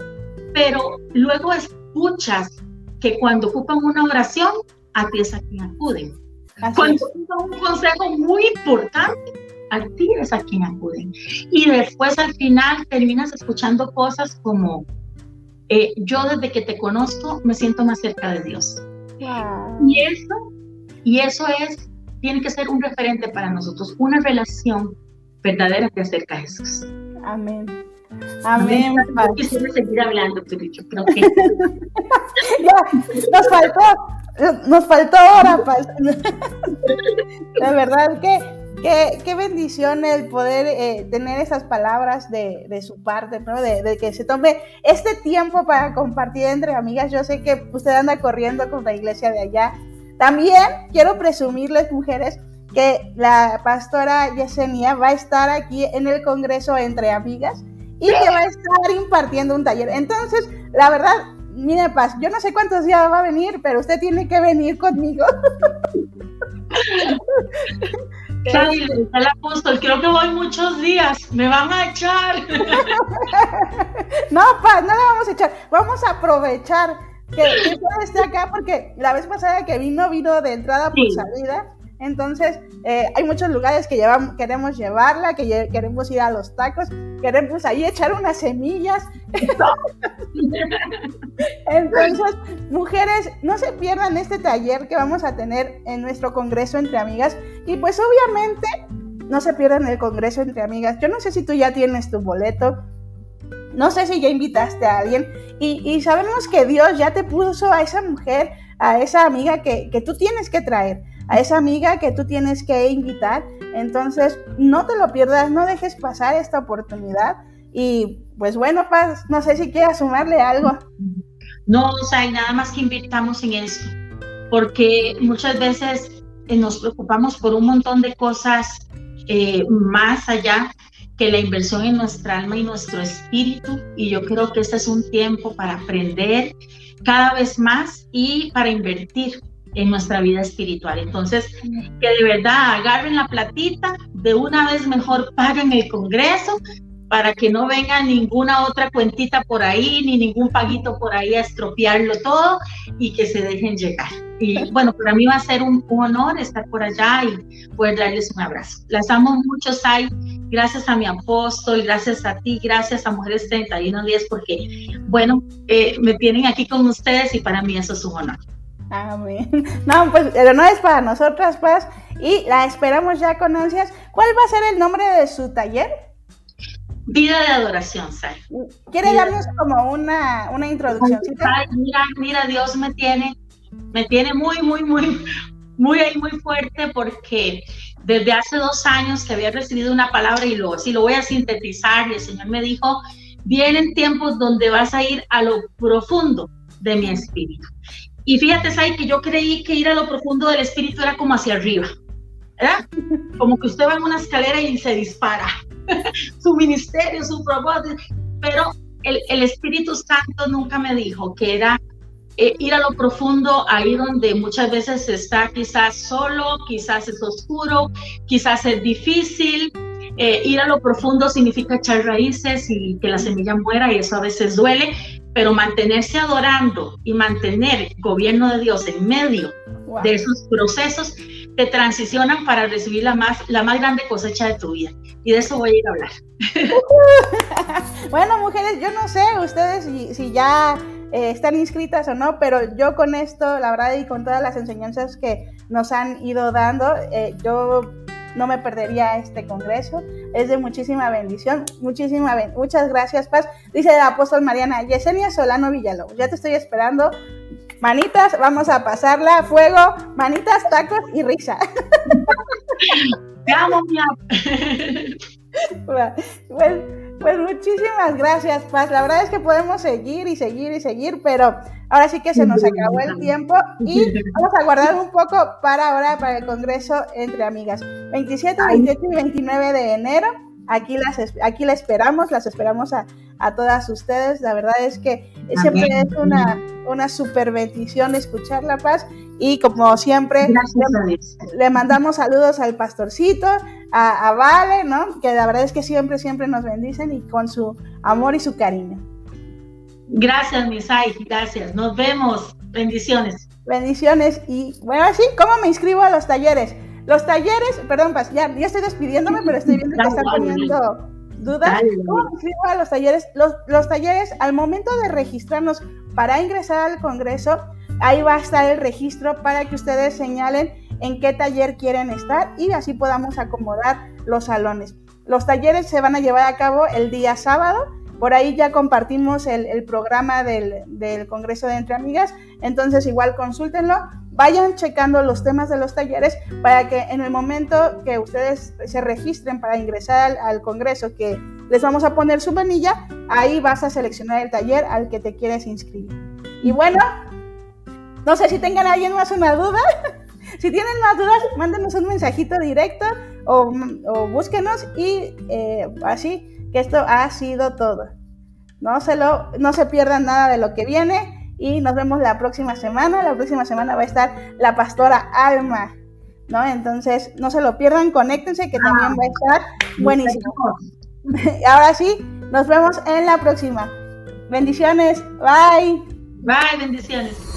pero luego escuchas que cuando ocupan una oración, a ti es a quien acuden. cuando ocupan un consejo muy importante, a ti es a quien acuden. Y después al final terminas escuchando cosas como, eh, yo desde que te conozco me siento más cerca de Dios. Y eso, y eso es, tiene que ser un referente para nosotros, una relación verdadera que acerca a Jesús. Amén. Amén. Yo quisiera seguir hablando, pero yo creo que. nos faltó, nos faltó ahora, Paz. La verdad que Qué, qué, bendición el poder eh, tener esas palabras de, de su parte, ¿no? De, de, que se tome este tiempo para compartir entre amigas. Yo sé que usted anda corriendo con la iglesia de allá. También quiero presumirles, mujeres, que la pastora Yesenia va a estar aquí en el Congreso entre Amigas y que va a estar impartiendo un taller. Entonces, la verdad, mire, Paz, yo no sé cuántos días va a venir, pero usted tiene que venir conmigo. Sí, el apóstol, creo que voy muchos días, me van a echar. No, Paz, no la vamos a echar, vamos a aprovechar que, que esté acá porque la vez pasada que vino, vino de entrada por salida entonces, eh, hay muchos lugares que queremos llevarla, que queremos ir a los tacos, queremos ahí echar unas semillas. Entonces, mujeres, no se pierdan este taller que vamos a tener en nuestro Congreso entre Amigas. Y pues obviamente, no se pierdan el Congreso entre Amigas. Yo no sé si tú ya tienes tu boleto. No sé si ya invitaste a alguien y, sabemos que Dios ya te puso a esa mujer, a esa amiga que tú tienes que traer a esa amiga que tú tienes que invitar. Entonces, no te lo pierdas, no dejes pasar esta oportunidad. Y pues bueno, Paz, no sé si quieras sumarle algo. No, o sea, nada más que invitamos en eso, porque muchas veces eh, nos preocupamos por un montón de cosas eh, más allá que la inversión en nuestra alma y nuestro espíritu. Y yo creo que este es un tiempo para aprender cada vez más y para invertir en nuestra vida espiritual. Entonces, que de verdad agarren la platita, de una vez mejor paguen el Congreso para que no venga ninguna otra cuentita por ahí, ni ningún paguito por ahí a estropearlo todo y que se dejen llegar. Y bueno, para mí va a ser un, honor estar por allá y poder darles un abrazo. Las amo mucho, Sai. Gracias a mi apóstol, gracias a ti, gracias a Mujeres 31 días, porque, bueno, eh, me tienen aquí con ustedes y para mí eso es un honor. Amén. No, pues el honor es para nosotras, pues, y la esperamos ya con ansias. ¿Cuál va a ser el nombre de su taller? Vida de adoración, Sai. ¿Quiere darnos como una, una introducción? mira, mira, Dios me tiene, me tiene muy, muy, muy, muy ahí, muy fuerte porque desde hace dos años que había recibido una palabra y lo, si lo voy a sintetizar y el Señor me dijo, vienen tiempos donde vas a ir a lo profundo de mi espíritu. Y fíjate, Sai, que yo creí que ir a lo profundo del espíritu era como hacia arriba, ¿verdad? Como que usted va en una escalera y se dispara. su ministerio, su propósito. Pero el, el, Espíritu Santo nunca me dijo que era eh, ir a lo profundo, ahí donde muchas veces está quizás solo, quizás es oscuro, quizás es difícil. Eh, ir a lo profundo significa echar raíces y que la semilla muera y eso a veces duele, pero mantenerse adorando y mantener el gobierno de Dios en medio de esos procesos te transicionan para recibir la más, la más grande cosecha de tu vida. Y de eso voy a ir a hablar. bueno, mujeres, yo no sé ustedes si, si ya eh, están inscritas o no, pero yo con esto, la verdad, y con todas las enseñanzas que nos han ido dando, eh, yo no me perdería este congreso. Es de muchísima bendición, muchísima muchas gracias, Paz. Dice el apóstol Mariana, Yesenia Solano Villalobos, ya te estoy esperando Manitas, vamos a pasarla, fuego, manitas, tacos y risa. Te amo, pues, pues muchísimas gracias, Paz. La verdad es que podemos seguir y seguir y seguir, pero ahora sí que se nos acabó el tiempo y vamos a guardar un poco para ahora, para el Congreso entre Amigas. 27, 28 y 29 de enero. Aquí las, aquí la esperamos, las esperamos a, a todas ustedes. La verdad es que siempre es una, una super bendición escuchar La Paz y como siempre le, mandamos saludos al pastorcito, a, Vale, ¿no? Que la verdad es que siempre, siempre nos bendicen y con su amor y su cariño. Gracias, Misai, gracias. Nos vemos. Bendiciones. Bendiciones. Y bueno, así, ¿cómo me inscribo a los talleres? Los talleres, perdón, ya, ya estoy despidiéndome, pero estoy viendo que están poniendo dudas, ¿cómo a los talleres? Los, los talleres, al momento de registrarnos para ingresar al Congreso, ahí va a estar el registro para que ustedes señalen en qué taller quieren estar y así podamos acomodar los salones. Los talleres se van a llevar a cabo el día sábado. Por ahí ya compartimos el, programa del, Congreso de Entre Amigas, entonces igual consúltenlo vayan checando los temas de los talleres para que en el momento que ustedes se registren para ingresar al, Congreso, que les vamos a poner su manilla, ahí vas a seleccionar el taller al que te quieres inscribir. Y bueno, no sé si tengan alguien más una duda. si tienen más dudas, mándenos un mensajito directo o, búsquenos y eh, así que esto ha sido todo. No se, lo, no se pierdan nada de lo que viene y nos vemos la próxima semana. La próxima semana va a estar la pastora Alma, ¿no? Entonces, no se lo pierdan, conéctense que también va a estar buenísimo. Ahora sí, nos vemos en la próxima. Bendiciones, bye. Bye, bendiciones.